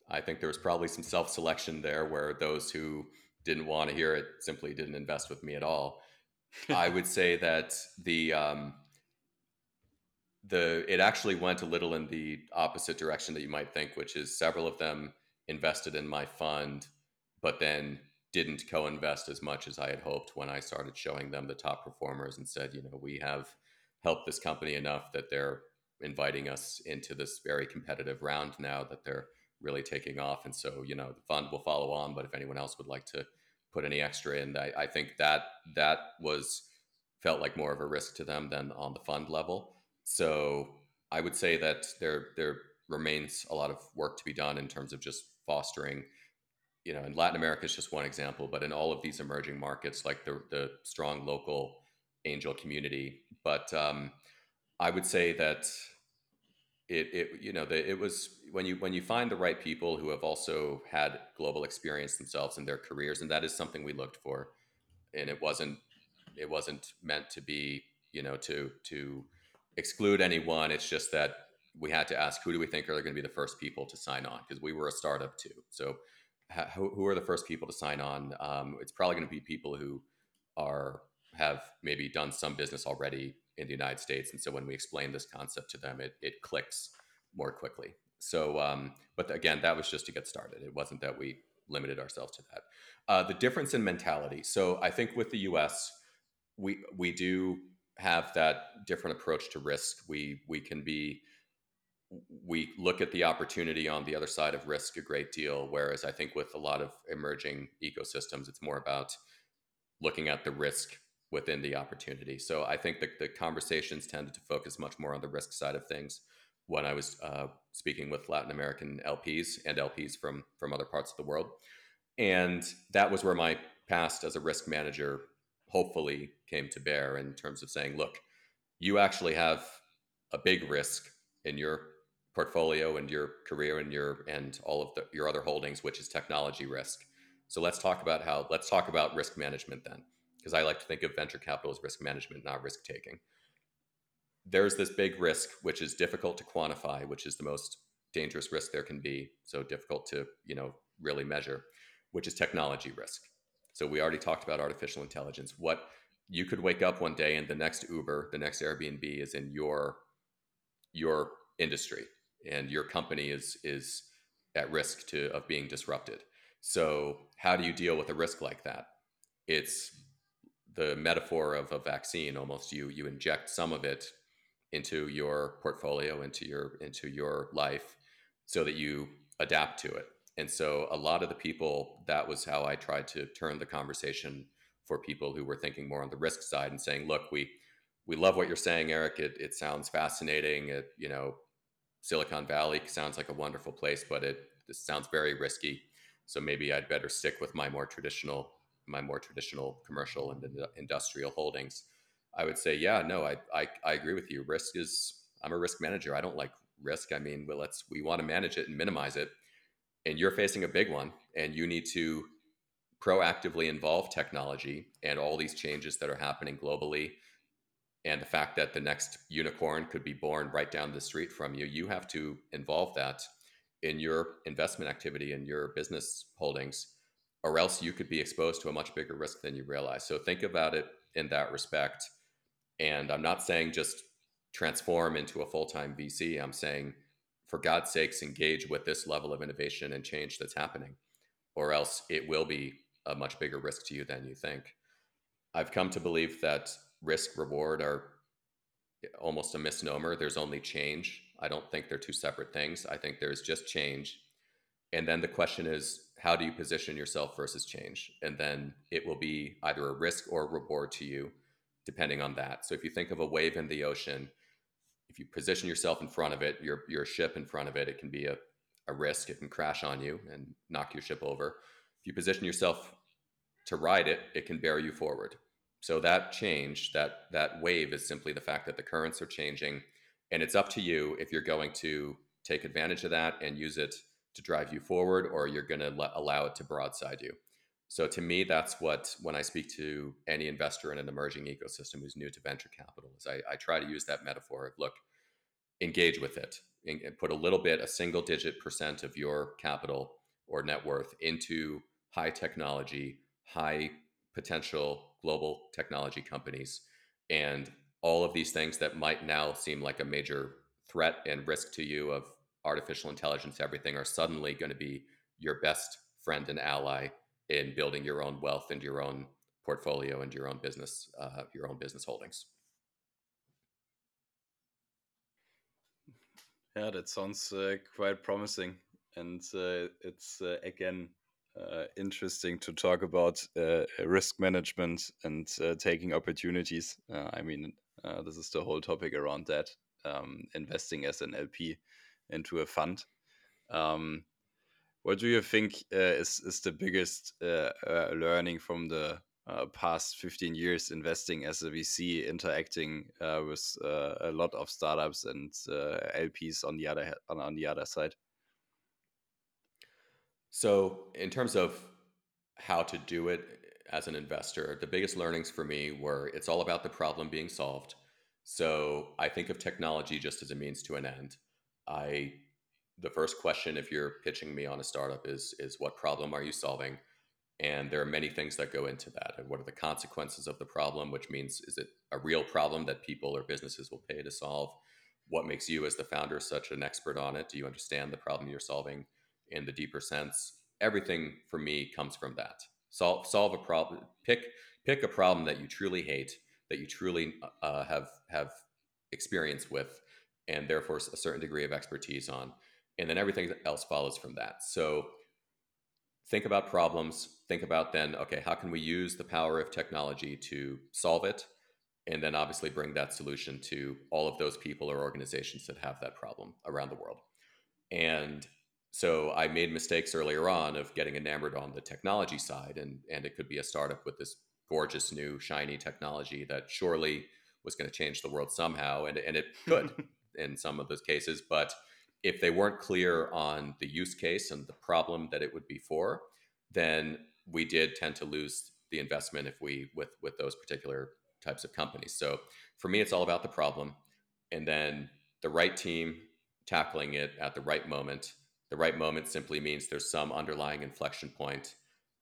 I think there was probably some self selection there where those who didn't want to hear it simply didn't invest with me at all. I would say that the um, the it actually went a little in the opposite direction that you might think, which is several of them invested in my fund, but then didn't co-invest as much as I had hoped when I started showing them the top performers and said, you know, we have helped this company enough that they're inviting us into this very competitive round now that they're really taking off. And so, you know, the fund will follow on, but if anyone else would like to put any extra in, I, I think that that was felt like more of a risk to them than on the fund level. So I would say that there there remains a lot of work to be done in terms of just fostering you know, in Latin America is just one example, but in all of these emerging markets, like the the strong local angel community. But um, I would say that it, it you know the, it was when you when you find the right people who have also had global experience themselves in their careers and that is something we looked for and it wasn't it wasn't meant to be you know to to exclude anyone it's just that we had to ask who do we think are going to be the first people to sign on because we were a startup too so who, are the first people to sign on um, it's probably going to be people who are have maybe done some business already in the United States. And so when we explain this concept to them, it, it clicks more quickly. So, um, but again, that was just to get started. It wasn't that we limited ourselves to that. Uh, the difference in mentality. So I think with the U.S., we we do have that different approach to risk. We we can be we look at the opportunity on the other side of risk a great deal. Whereas I think with a lot of emerging ecosystems, it's more about looking at the risk within the opportunity. So I think that the conversations tended to focus much more on the risk side of things when I was uh, speaking with Latin American LPs and LPs from from other parts of the world, and that was where my past as a risk manager hopefully came to bear in terms of saying, look, you actually have a big risk in your portfolio and your career and your and all of the, your other holdings, which is technology risk. So let's talk about how let's talk about risk management then because I like to think of venture capital as risk management, not risk taking. There's this big risk, which is difficult to quantify, which is the most dangerous risk there can be. So difficult to, you know, really measure, which is technology risk. So we already talked about artificial intelligence. What you could wake up one day and the next Uber, the next Airbnb is in your your industry and your company is is at risk to of being disrupted. So how do you deal with a risk like that? It's the metaphor of a vaccine almost you you inject some of it into your portfolio into your into your life so that you adapt to it and so a lot of the people that was how i tried to turn the conversation for people who were thinking more on the risk side and saying look we we love what you're saying Erik it, it sounds fascinating it you know silicon valley sounds like a wonderful place but it sounds very risky so maybe i'd better stick with my more traditional my more traditional commercial and industrial holdings, I would say, yeah, no, I, I, I agree with you. Risk is, I'm a risk manager. I don't like risk. I mean, well, let's, we want to manage it and minimize it. And you're facing a big one, and you need to proactively involve technology and all these changes that are happening globally and the fact that the next unicorn could be born right down the street from you you have to involve that in your investment activity and your business holdings or else you could be exposed to a much bigger risk than you realize. So think about it in that respect. And I'm not saying just transform into a full time VC. I'm saying, for God's sakes, engage with this level of innovation and change that's happening, or else it will be a much bigger risk to you than you think. I've come to believe that risk reward are almost a misnomer. There's only change. I don't think they're two separate things. I think there's just change And then the question is, how do you position yourself versus change? And then it will be either a risk or a reward to you, depending on that. So if you think of a wave in the ocean, if you position yourself in front of it, your your ship in front of it, it can be a, a risk. It can crash on you and knock your ship over. If you position yourself to ride it, it can bear you forward. So that change, that that wave is simply the fact that the currents are changing, and it's up to you if you're going to take advantage of that and use it to drive you forward, or you're going to allow it to broadside you. So to me, that's what when I speak to any investor in an emerging ecosystem who's new to venture capital, is I, I try to use that metaphor of look, engage with it, and put a little bit, a single digit percent of your capital or net worth into high technology, high potential global technology companies, and all of these things that might now seem like a major threat and risk to you of artificial intelligence, everything are suddenly going to be your best friend and ally in building your own wealth and your own portfolio and your own business, uh, your own business holdings. Yeah, that sounds uh, quite promising, and uh, it's uh, again uh, interesting to talk about uh, risk management and taking opportunities. I mean, this is the whole topic around that, um, investing as an LP into a fund. Um, what do you think uh, is is the biggest uh, uh, learning from the uh, past 15 years investing as a VC, interacting uh, with uh, a lot of startups and LPs on the other on, on the other side? So, in terms of how to do it as an investor, the biggest learnings for me were it's all about the problem being solved. So, I think of technology just as a means to an end. I the first question if you're pitching me on a startup is is what problem are you solving? And there are many things that go into that. And what are the consequences of the problem which means is it a real problem that people or businesses will pay to solve? What makes you as the founder such an expert on it? Do you understand the problem you're solving in the deeper sense everything for me comes from that solve solve a problem pick pick a problem that you truly hate that you truly uh, have have experience with and therefore a certain degree of expertise on and then everything else follows from that. So think about problems, think about then, okay, how can we use the power of technology to solve it? And then obviously bring that solution to all of those people or organizations that have that problem around the world. And so I made mistakes earlier on of getting enamored on the technology side, and, and it could be a startup with this gorgeous new shiny technology that surely was going to change the world somehow, and, and it could in some of those cases. But if they weren't clear on the use case and the problem that it would be for, then we did tend to lose the investment if we with with those particular types of companies. So for me, it's all about the problem, and then the right team tackling it at the right moment. The right moment simply means there's some underlying inflection point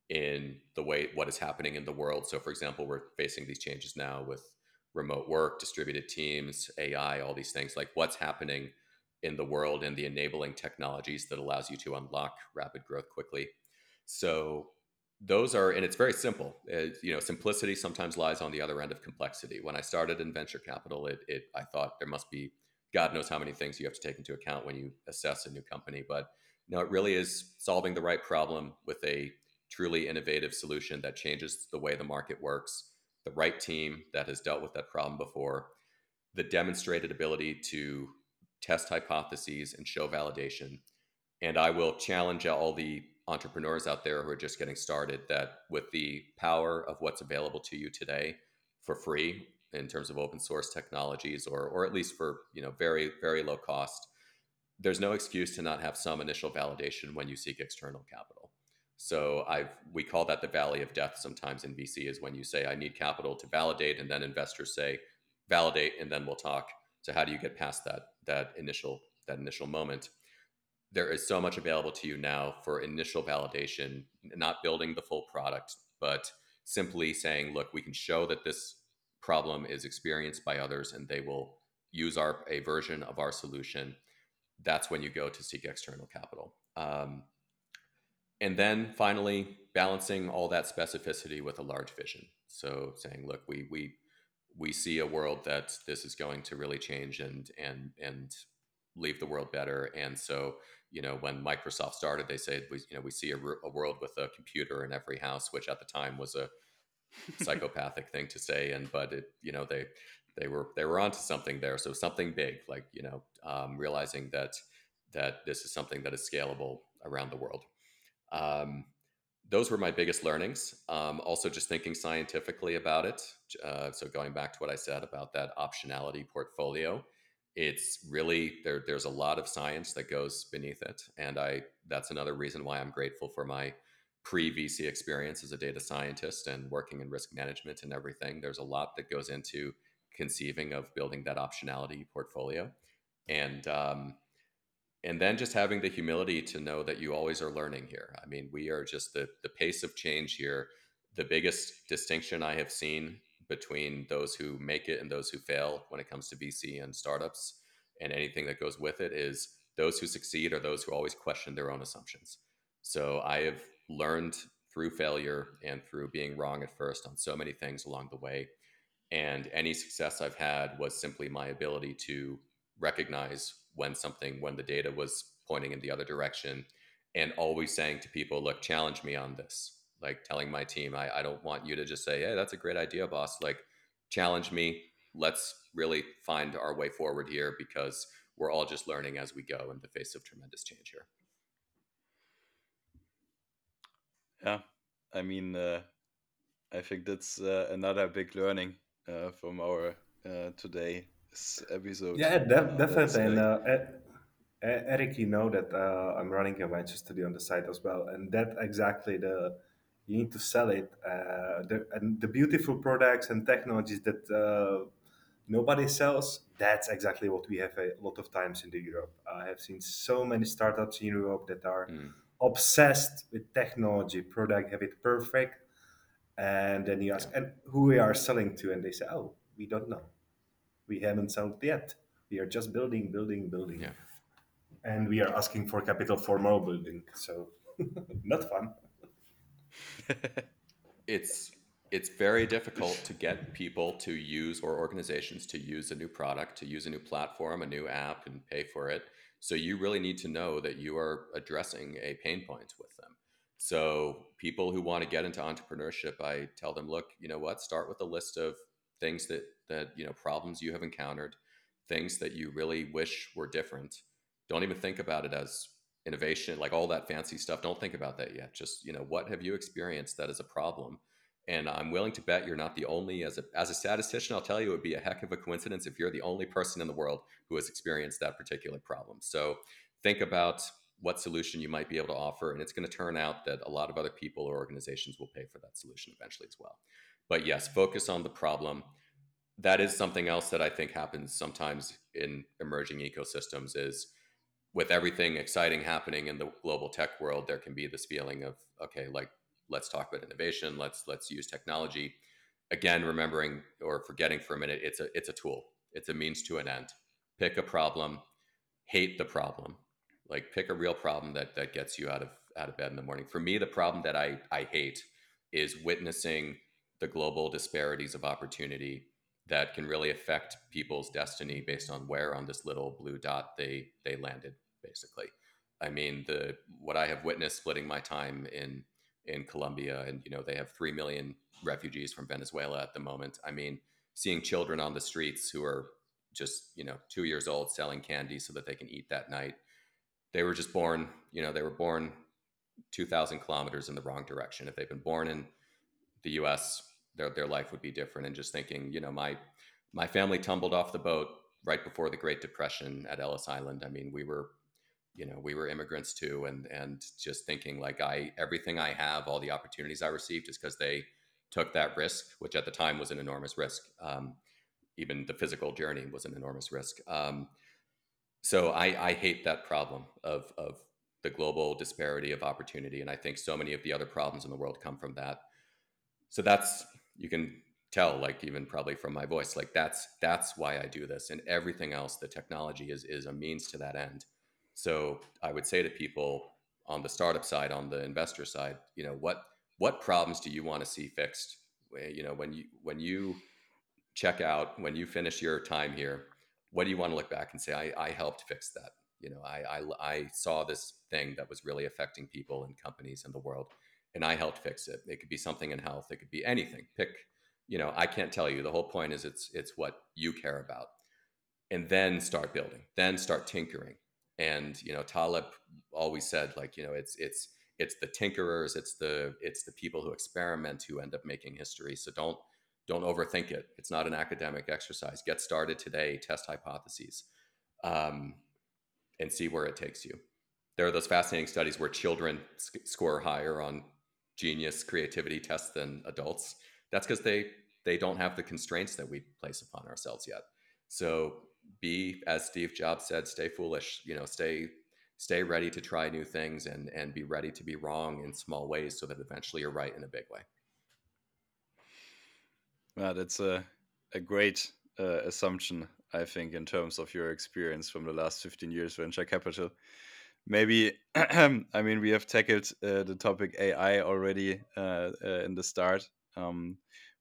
in the way what is happening in the world. So, for example, we're facing these changes now with remote work, distributed teams, AI, all these things. Like what's happening in the world and the enabling technologies that allows you to unlock rapid growth quickly. So those are, and it's very simple. It, you know, simplicity sometimes lies on the other end of complexity. When I started in venture capital, it, it I thought there must be God knows how many things you have to take into account when you assess a new company. But no, it really is solving the right problem with a truly innovative solution that changes the way the market works, the right team that has dealt with that problem before, the demonstrated ability to test hypotheses, and show validation. And I will challenge all the entrepreneurs out there who are just getting started that with the power of what's available to you today for free in terms of open source technologies or, or at least for you know very very low cost there's no excuse to not have some initial validation when you seek external capital so i've we call that the valley of death sometimes in vc is when you say i need capital to validate and then investors say validate and then we'll talk so how do you get past that that initial that initial moment? There is so much available to you now for initial validation, not building the full product, but simply saying, look, we can show that this problem is experienced by others and they will use our a version of our solution. That's when you go to seek external capital. Um, and then finally, balancing all that specificity with a large vision. So saying, look, we we we see a world that this is going to really change and and and leave the world better and so you know, when Microsoft started, they said we, you know, we see a, a world with a computer in every house, which at the time was a psychopathic thing to say, and but it, you know, they they were they were onto something there. So something big, like you know, um, realizing that that this is something that is scalable around the world. Um, those were my biggest learnings. Um, also, just thinking scientifically about it. Uh, so going back to what I said about that optionality portfolio, it's really there. There's a lot of science that goes beneath it, and I that's another reason why I'm grateful for my pre VC experience as a data scientist and working in risk management and everything. There's a lot that goes into conceiving of building that optionality portfolio, and um, and then just having the humility to know that you always are learning here. I mean, we are just the the pace of change here. The biggest distinction I have seen between those who make it and those who fail when it comes to VC and startups and anything that goes with it is those who succeed are those who always question their own assumptions. So I have learned through failure and through being wrong at first on so many things along the way. And any success I've had was simply my ability to recognize when something, when the data was pointing in the other direction, and always saying to people, look, challenge me on this like telling my team, I, I don't want you to just say, hey, that's a great idea, boss. Like, challenge me. Let's really find our way forward here because we're all just learning as we go in the face of tremendous change here. Yeah, I mean, uh, I think that's uh, another big learning uh, from our uh, today's episode. Yeah, uh, definitely. And uh, Erik, you know that I'm running a venture study on the side as well, and that exactly the you need to sell it. Uh, the, and the beautiful products and technologies that uh, nobody sells, that's exactly what we have a lot of times in the Europe. I have seen so many startups in Europe that are mm. obsessed with technology, product, have it perfect. And then you ask, and who we are selling to, and they say, oh, we don't know. We haven't sold yet. We are just building, building, building. Yeah. And we are asking for capital for more building. So not fun. it's it's very difficult to get people to use or organizations to use a new product, to use a new platform, a new app, and pay for it. So you really need to know that you are addressing a pain point with them. So people who want to get into entrepreneurship, I tell them, look, you know what? Start with a list of things that that you know problems you have encountered, things that you really wish were different. Don't even think about it as innovation, like all that fancy stuff. Don't think about that yet. Just, you know, what have you experienced that is a problem? And I'm willing to bet you're not the only, as a, as a statistician, I'll tell you it would be a heck of a coincidence if you're the only person in the world who has experienced that particular problem. So think about what solution you might be able to offer. And it's going to turn out that a lot of other people or organizations will pay for that solution eventually as well. But yes, focus on the problem. That is something else that I think happens sometimes in emerging ecosystems is with everything exciting happening in the global tech world, there can be this feeling of okay, like let's talk about innovation, let's let's use technology. Again, remembering or forgetting for a minute, it's a it's a tool. It's a means to an end. Pick a problem, hate the problem. Like pick a real problem that that gets you out of out of bed in the morning. For me, the problem that I I hate is witnessing the global disparities of opportunity that can really affect people's destiny based on where on this little blue dot they they landed basically i mean the what i have witnessed splitting my time in in colombia and you know they have 3 million refugees from venezuela at the moment i mean seeing children on the streets who are just you know 2 years old selling candy so that they can eat that night they were just born you know they were born 2000 kilometers in the wrong direction if they've been born in the us their their life would be different. And just thinking, you know, my my family tumbled off the boat right before the Great Depression at Ellis Island. I mean, we were, you know, we were immigrants too, and and just thinking like I everything I have, all the opportunities I received, is because they took that risk, which at the time was an enormous risk. Um, even the physical journey was an enormous risk. Um, so I, I hate that problem of of the global disparity of opportunity, and I think so many of the other problems in the world come from that. So that's you can tell like even probably from my voice like that's that's why i do this and everything else the technology is is a means to that end so i would say to people on the startup side on the investor side you know what what problems do you want to see fixed you know when you when you check out when you finish your time here what do you want to look back and say i, I helped fix that You know, I, I, I saw this thing that was really affecting people and companies in the world, and I helped fix it. It could be something in health. It could be anything. Pick, you know, I can't tell you. The whole point is it's it's what you care about, and then start building. Then start tinkering. And you know, Taleb always said like, you know, it's it's it's the tinkerers, it's the it's the people who experiment who end up making history. So don't don't overthink it. It's not an academic exercise. Get started today. Test hypotheses. Um, and see where it takes you. There are those fascinating studies where children sc- score higher on genius creativity tests than adults. That's because they they don't have the constraints that we place upon ourselves yet. So be as Steve Jobs said, stay foolish. You know, stay stay ready to try new things and and be ready to be wrong in small ways so that eventually you're right in a big way. Yeah, that's a a great uh, assumption, I think, in terms of your experience from the last 15 years venture capital. Maybe, I mean, we have tackled uh, the topic AI already uh, uh, in the start. Um,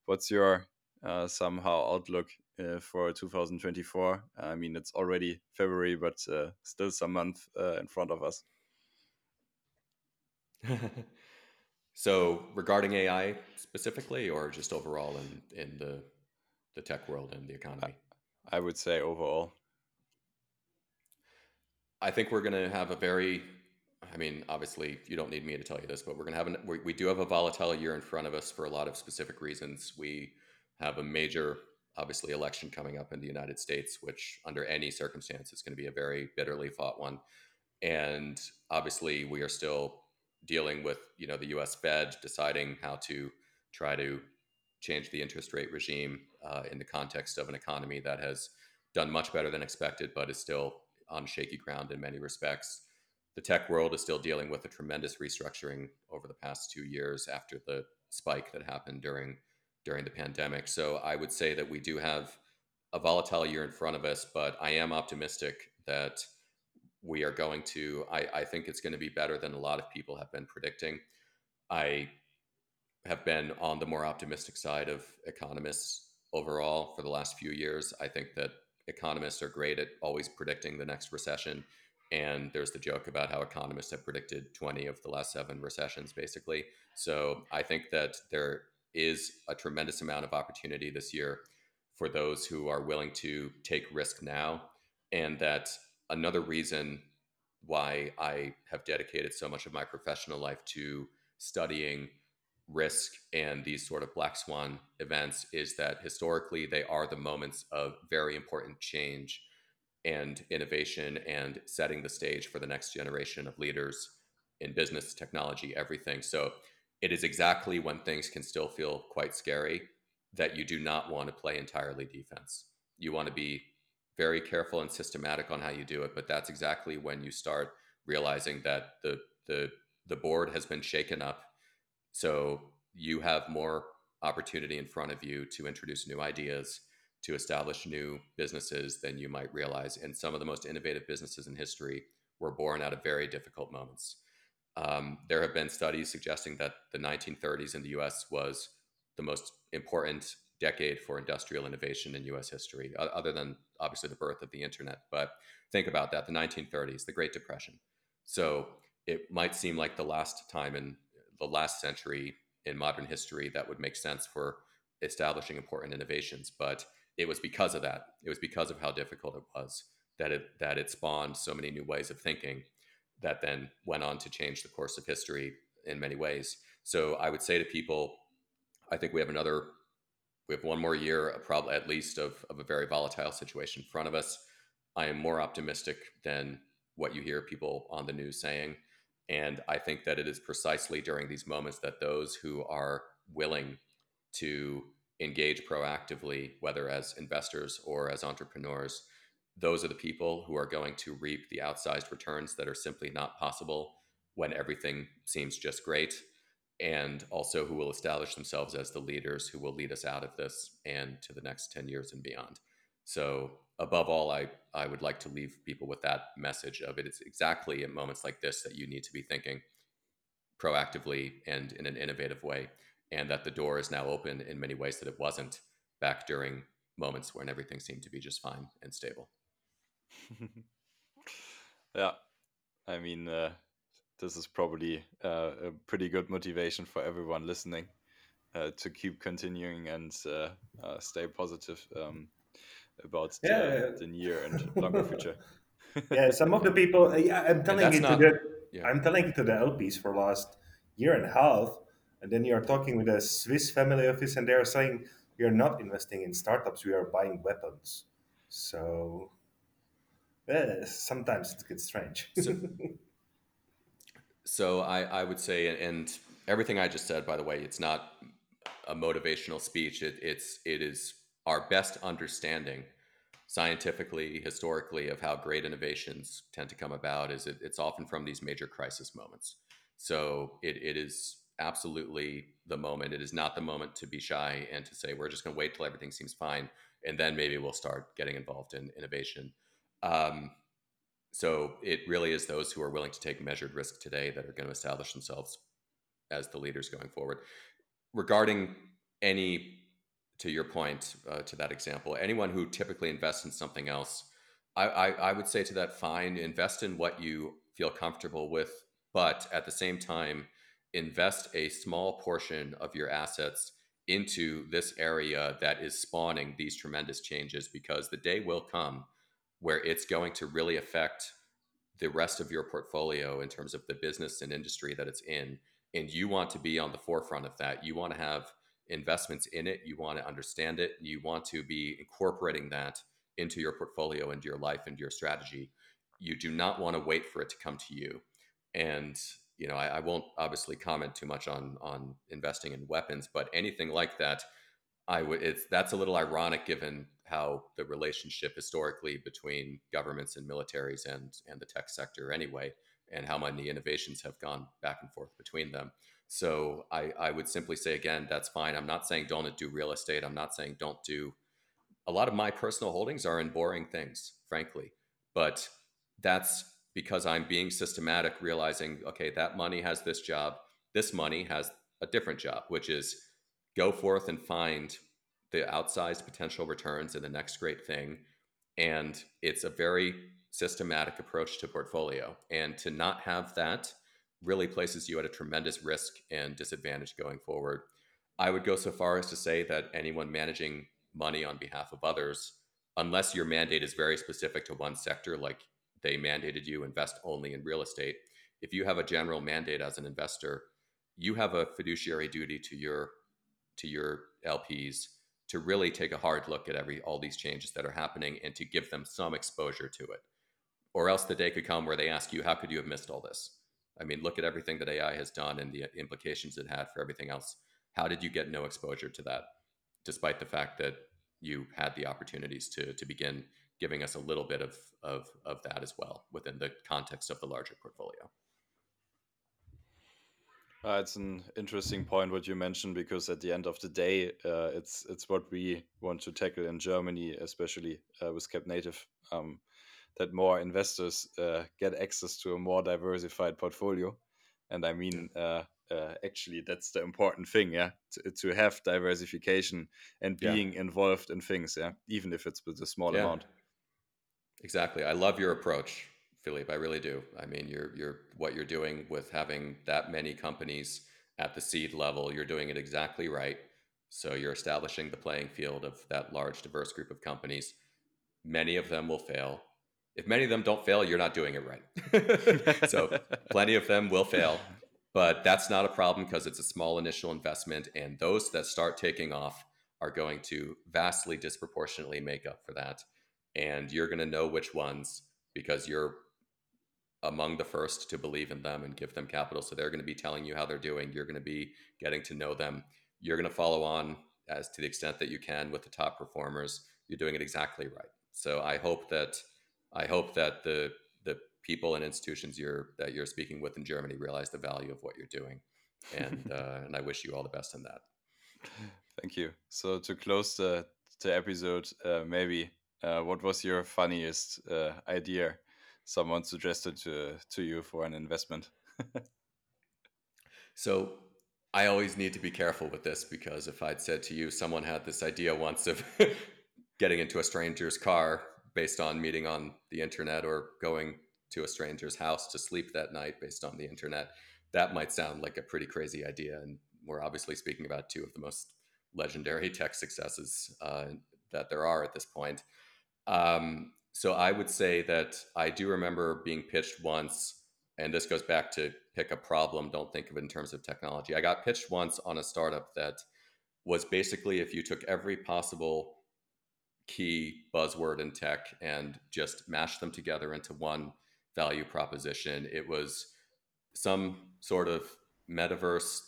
what's your uh, somehow outlook uh, for 2024? I mean, it's already February, but still some month in front of us. so, regarding AI specifically, or just overall in in the the tech world and the economy? I would say overall. I think we're going to have a very, I mean, obviously, you don't need me to tell you this, but we're going to have, an, we, we do have a volatile year in front of us for a lot of specific reasons. We have a major, obviously, election coming up in the United States, which under any circumstance is going to be a very bitterly fought one. And obviously, we are still dealing with, you know, the US Fed deciding how to try to change the interest rate regime uh, in the context of an economy that has done much better than expected, but is still on shaky ground in many respects. The tech world is still dealing with a tremendous restructuring over the past two years after the spike that happened during during the pandemic. So I would say that we do have a volatile year in front of us, but I am optimistic that we are going to. I, I think it's going to be better than a lot of people have been predicting. I have been on the more optimistic side of economists overall for the last few years. I think that economists are great at always predicting the next recession. And there's the joke about how economists have predicted 20 of the last seven recessions, basically. So I think that there is a tremendous amount of opportunity this year for those who are willing to take risk now. And that another reason why I have dedicated so much of my professional life to studying risk and these sort of black swan events is that historically they are the moments of very important change and innovation and setting the stage for the next generation of leaders in business, technology, everything. So it is exactly when things can still feel quite scary that you do not want to play entirely defense. You want to be very careful and systematic on how you do it, but that's exactly when you start realizing that the the the board has been shaken up so you have more opportunity in front of you to introduce new ideas, to establish new businesses than you might realize. And some of the most innovative businesses in history were born out of very difficult moments. Um, there have been studies suggesting that the 1930s in the US was the most important decade for industrial innovation in US history, other than obviously the birth of the internet. But think about that the 1930s, the Great Depression. So it might seem like the last time in the last century in modern history that would make sense for establishing important innovations. But it was because of that. It was because of how difficult it was that it that it spawned so many new ways of thinking that then went on to change the course of history in many ways. So I would say to people, I think we have another we have one more year, uh, probably at least of, of a very volatile situation in front of us. I am more optimistic than what you hear people on the news saying. And I think that it is precisely during these moments that those who are willing to engage proactively, whether as investors or as entrepreneurs, those are the people who are going to reap the outsized returns that are simply not possible when everything seems just great, and also who will establish themselves as the leaders who will lead us out of this and to the next 10 years and beyond. So above all, I, I would like to leave people with that message of it. It's exactly in moments like this that you need to be thinking proactively and in an innovative way, and that the door is now open in many ways that it wasn't back during moments when everything seemed to be just fine and stable. Yeah, I mean, uh, this is probably uh, a pretty good motivation for everyone listening uh, to keep continuing and uh, uh, stay positive um, about Yeah. the, the near and longer future. yeah, some of the people. Yeah, I'm telling that's it not- to the. yeah. I'm telling it to the LPs for last year and a half, and then you're talking with a Swiss family office, and they're saying we are not investing in startups; we are buying weapons. So, yeah, sometimes it gets strange. So- So I, I would say, and everything I just said, by the way, it's not a motivational speech. It, it's it is our best understanding, scientifically, historically, of how great innovations tend to come about. Is it, it's often from these major crisis moments. So it, it is absolutely the moment. It is not the moment to be shy and to say we're just going to wait till everything seems fine, and then maybe we'll start getting involved in innovation. Um, so it really is those who are willing to take measured risk today that are going to establish themselves as the leaders going forward. Regarding any, to your point, uh, to that example, anyone who typically invests in something else, I, I, I would say to that, fine, invest in what you feel comfortable with, but at the same time, invest a small portion of your assets into this area that is spawning these tremendous changes because the day will come where it's going to really affect the rest of your portfolio in terms of the business and industry that it's in. And you want to be on the forefront of that. You want to have investments in it. You want to understand it. You want to be incorporating that into your portfolio, into your life, into your strategy. You do not want to wait for it to come to you. And you know, I, I won't obviously comment too much on on investing in weapons, but anything like that, I would. It's that's a little ironic given how the relationship historically between governments and militaries and and the tech sector anyway, and how many innovations have gone back and forth between them. So I, I would simply say again, that's fine. I'm not saying don't do real estate. I'm not saying don't do. A lot of my personal holdings are in boring things, frankly, but that's because I'm being systematic, realizing okay, that money has this job. This money has a different job, which is go forth and find the outsized potential returns in the next great thing. And it's a very systematic approach to portfolio. And to not have that really places you at a tremendous risk and disadvantage going forward. I would go so far as to say that anyone managing money on behalf of others, unless your mandate is very specific to one sector, like they mandated you invest only in real estate, if you have a general mandate as an investor, you have a fiduciary duty to your to your LPs to really take a hard look at every all these changes that are happening and to give them some exposure to it. Or else the day could come where they ask you, how could you have missed all this? I mean, look at everything that AI has done and the implications it had for everything else. How did you get no exposure to that, despite the fact that you had the opportunities to to begin giving us a little bit of of, of that as well within the context of the larger portfolio? Uh, it's an interesting point what you mentioned because at the end of the day, uh, it's it's what we want to tackle in Germany, especially uh, with Cap Native, um, that more investors uh, get access to a more diversified portfolio. And I mean, uh, uh, actually, that's the important thing, yeah, to, to have diversification and Yeah. being involved in things, yeah, even if it's with a small Yeah. amount. Exactly. I love your approach, Philipp. I really do. I mean, you're you're what you're doing with having that many companies at the seed level. You're doing it exactly right. So you're establishing the playing field of that large, diverse group of companies. Many of them will fail. If many of them don't fail, you're not doing it right. so plenty of them will fail, but that's not a problem because it's a small initial investment, and those that start taking off are going to vastly disproportionately make up for that and you're going to know which ones because you're among the first to believe in them and give them capital. So they're going to be telling you how they're doing. You're going to be getting to know them. You're going to follow on as to the extent that you can with the top performers. You're doing it exactly right. So I hope that I hope that the the people and institutions you're that you're speaking with in Germany realize the value of what you're doing, and uh, and I wish you all the best in that. Thank you. So to close the the episode, uh, maybe uh, what was your funniest uh, idea someone suggested to to you for an investment? So I always need to be careful with this because if I'd said to you, someone had this idea once of getting into a stranger's car based on meeting on the internet or going to a stranger's house to sleep that night based on the internet. That might sound like a pretty crazy idea. And we're obviously speaking about two of the most legendary tech successes uh, that there are at this point. Um, so I would say that I do remember being pitched once, and this goes back to pick a problem, don't think of it in terms of technology. I got pitched once on a startup that was basically if you took every possible key buzzword in tech and just mashed them together into one value proposition, it was some sort of metaverse,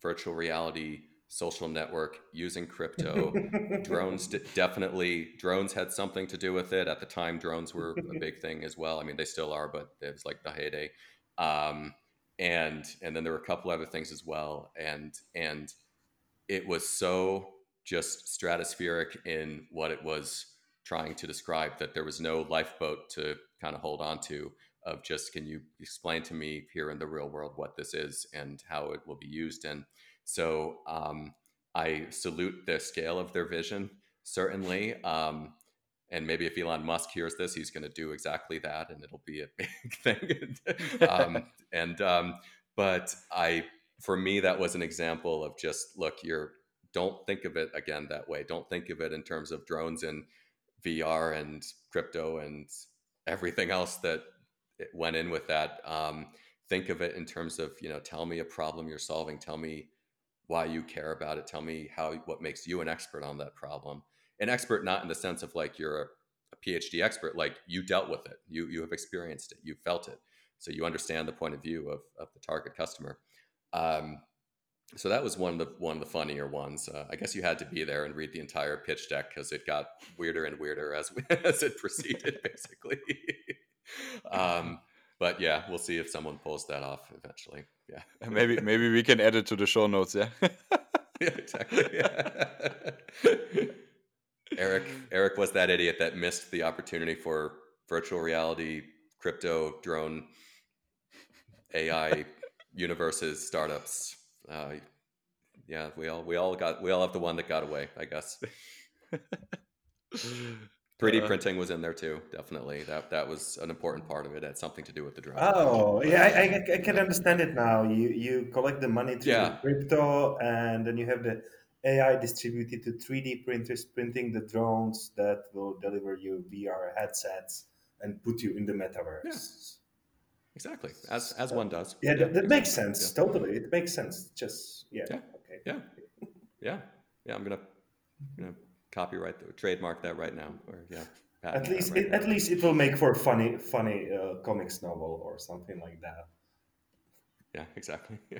virtual reality social network using crypto. drones d- definitely drones had something to do with it at the time. Drones were a big thing as well. I mean, they still are, but it was like the heyday. Um, and and then there were a couple other things as well. And and it was so just stratospheric in what it was trying to describe that there was no lifeboat to kind of hold on to of just can you explain to me here in the real world what this is and how it will be used and so um, I salute the scale of their vision, certainly. Um, and maybe if Elon Musk hears this, he's going to do exactly that, and it'll be a big thing. um, and um, but I, for me, that was an example of just look, you're don't think of it again that way. Don't think of it in terms of drones and VR and crypto and everything else that went in with that. Um, think of it in terms of you know, tell me a problem you're solving. Tell me why you care about it. Tell me how what makes you an expert on that problem. An expert, not in the sense of like you're a, PhD expert, like you dealt with it, you you have experienced it, you felt it, so you understand the point of view of of the target customer. Um, so that was one of the one of the funnier ones. Uh, I guess you had to be there and read the entire pitch deck because it got weirder and weirder as as it proceeded, basically. um, but yeah, we'll see if someone pulls that off eventually. Yeah, maybe maybe we can add it to the show notes. Yeah, yeah, exactly. Yeah. Erik Erik was that idiot that missed the opportunity for virtual reality, crypto, drone, AI universes, startups. Uh, yeah, we all we all got we all have the one that got away, I guess. 3D uh, printing was in there too, definitely. That that was an important part of it. It had something to do with the drone. Oh, yeah, I, I, I, can understand it now. You you collect the money through yeah. crypto, and then you have the AI distributed to 3D printers printing the drones that will deliver you VR headsets and put you in the metaverse. Yeah. Exactly, as as one does. Yeah, yeah that, that makes sense. Yeah. Totally, it makes sense. Just yeah, yeah. okay, yeah, yeah, yeah. I'm gonna, gonna copyright the trademark that right now or yeah at least right it, at least it will make for a funny funny uh, comics novel or something like that. Yeah exactly.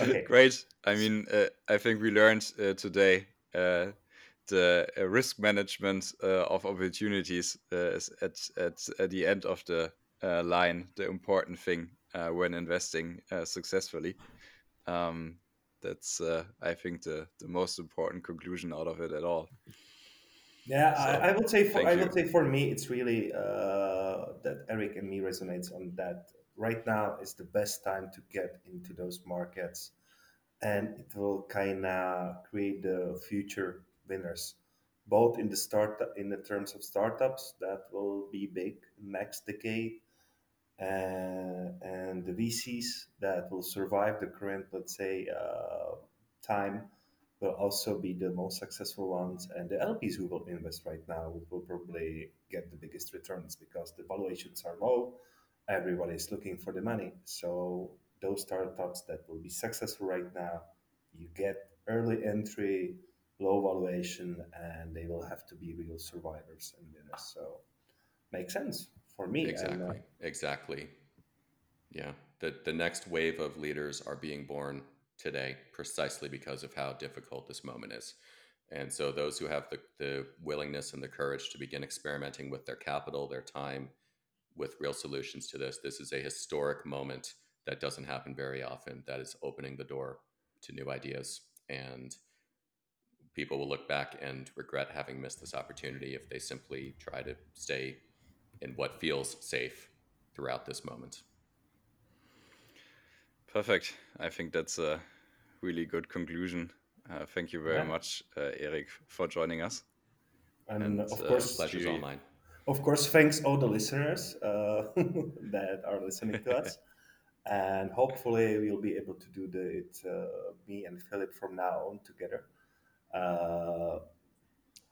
Okay. Great. I mean uh, i think we learned uh, today uh, the uh, risk management uh, of opportunities is at, at, at the end of the line the important thing when investing successfully. Um, that's uh, I think the the most important conclusion out of it at all. Yeah, so, I, I, would say for I would say for me it's really uh, that Erik and me resonates on that. Right now is the best time to get into those markets, and it will kind of create the future winners, both in the start in the terms of startups that will be big next decade, uh, and the VCs that will survive the current, let's say, uh, time will also be the most successful ones. And the LPs who will invest right now will probably get the biggest returns because the valuations are low. Everybody is looking for the money. So those startups that will be successful right now, you get early entry, low valuation, and they will have to be real survivors and winners. So makes sense for me. Exactly. And, uh, exactly. Yeah. The the next wave of leaders are being born today precisely because of how difficult this moment is. And so those who have the, the willingness and the courage to begin experimenting with their capital, their time, with real solutions to this, this is a historic moment that doesn't happen very often. That is opening the door to new ideas. And people will look back and regret having missed this opportunity if they simply try to stay in what feels safe throughout this moment. Perfect. I think that's a really good conclusion. Uh, thank you very yeah. much, uh, Erik, for joining us. And, and of uh, course, pleasure's all mine. of course, thanks all the listeners uh, that are listening to us. and hopefully, we'll be able to do the, it, uh, me and Philipp from now on together.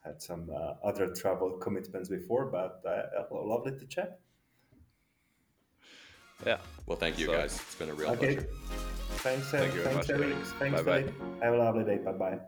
Had some uh, other travel commitments before, but uh, lovely to chat. Yeah. Well, thank you so, guys. It's been a real okay. pleasure. Thanks, Thank you thanks, Erik. Thanks, bye Philipp. Have a lovely day. Bye bye.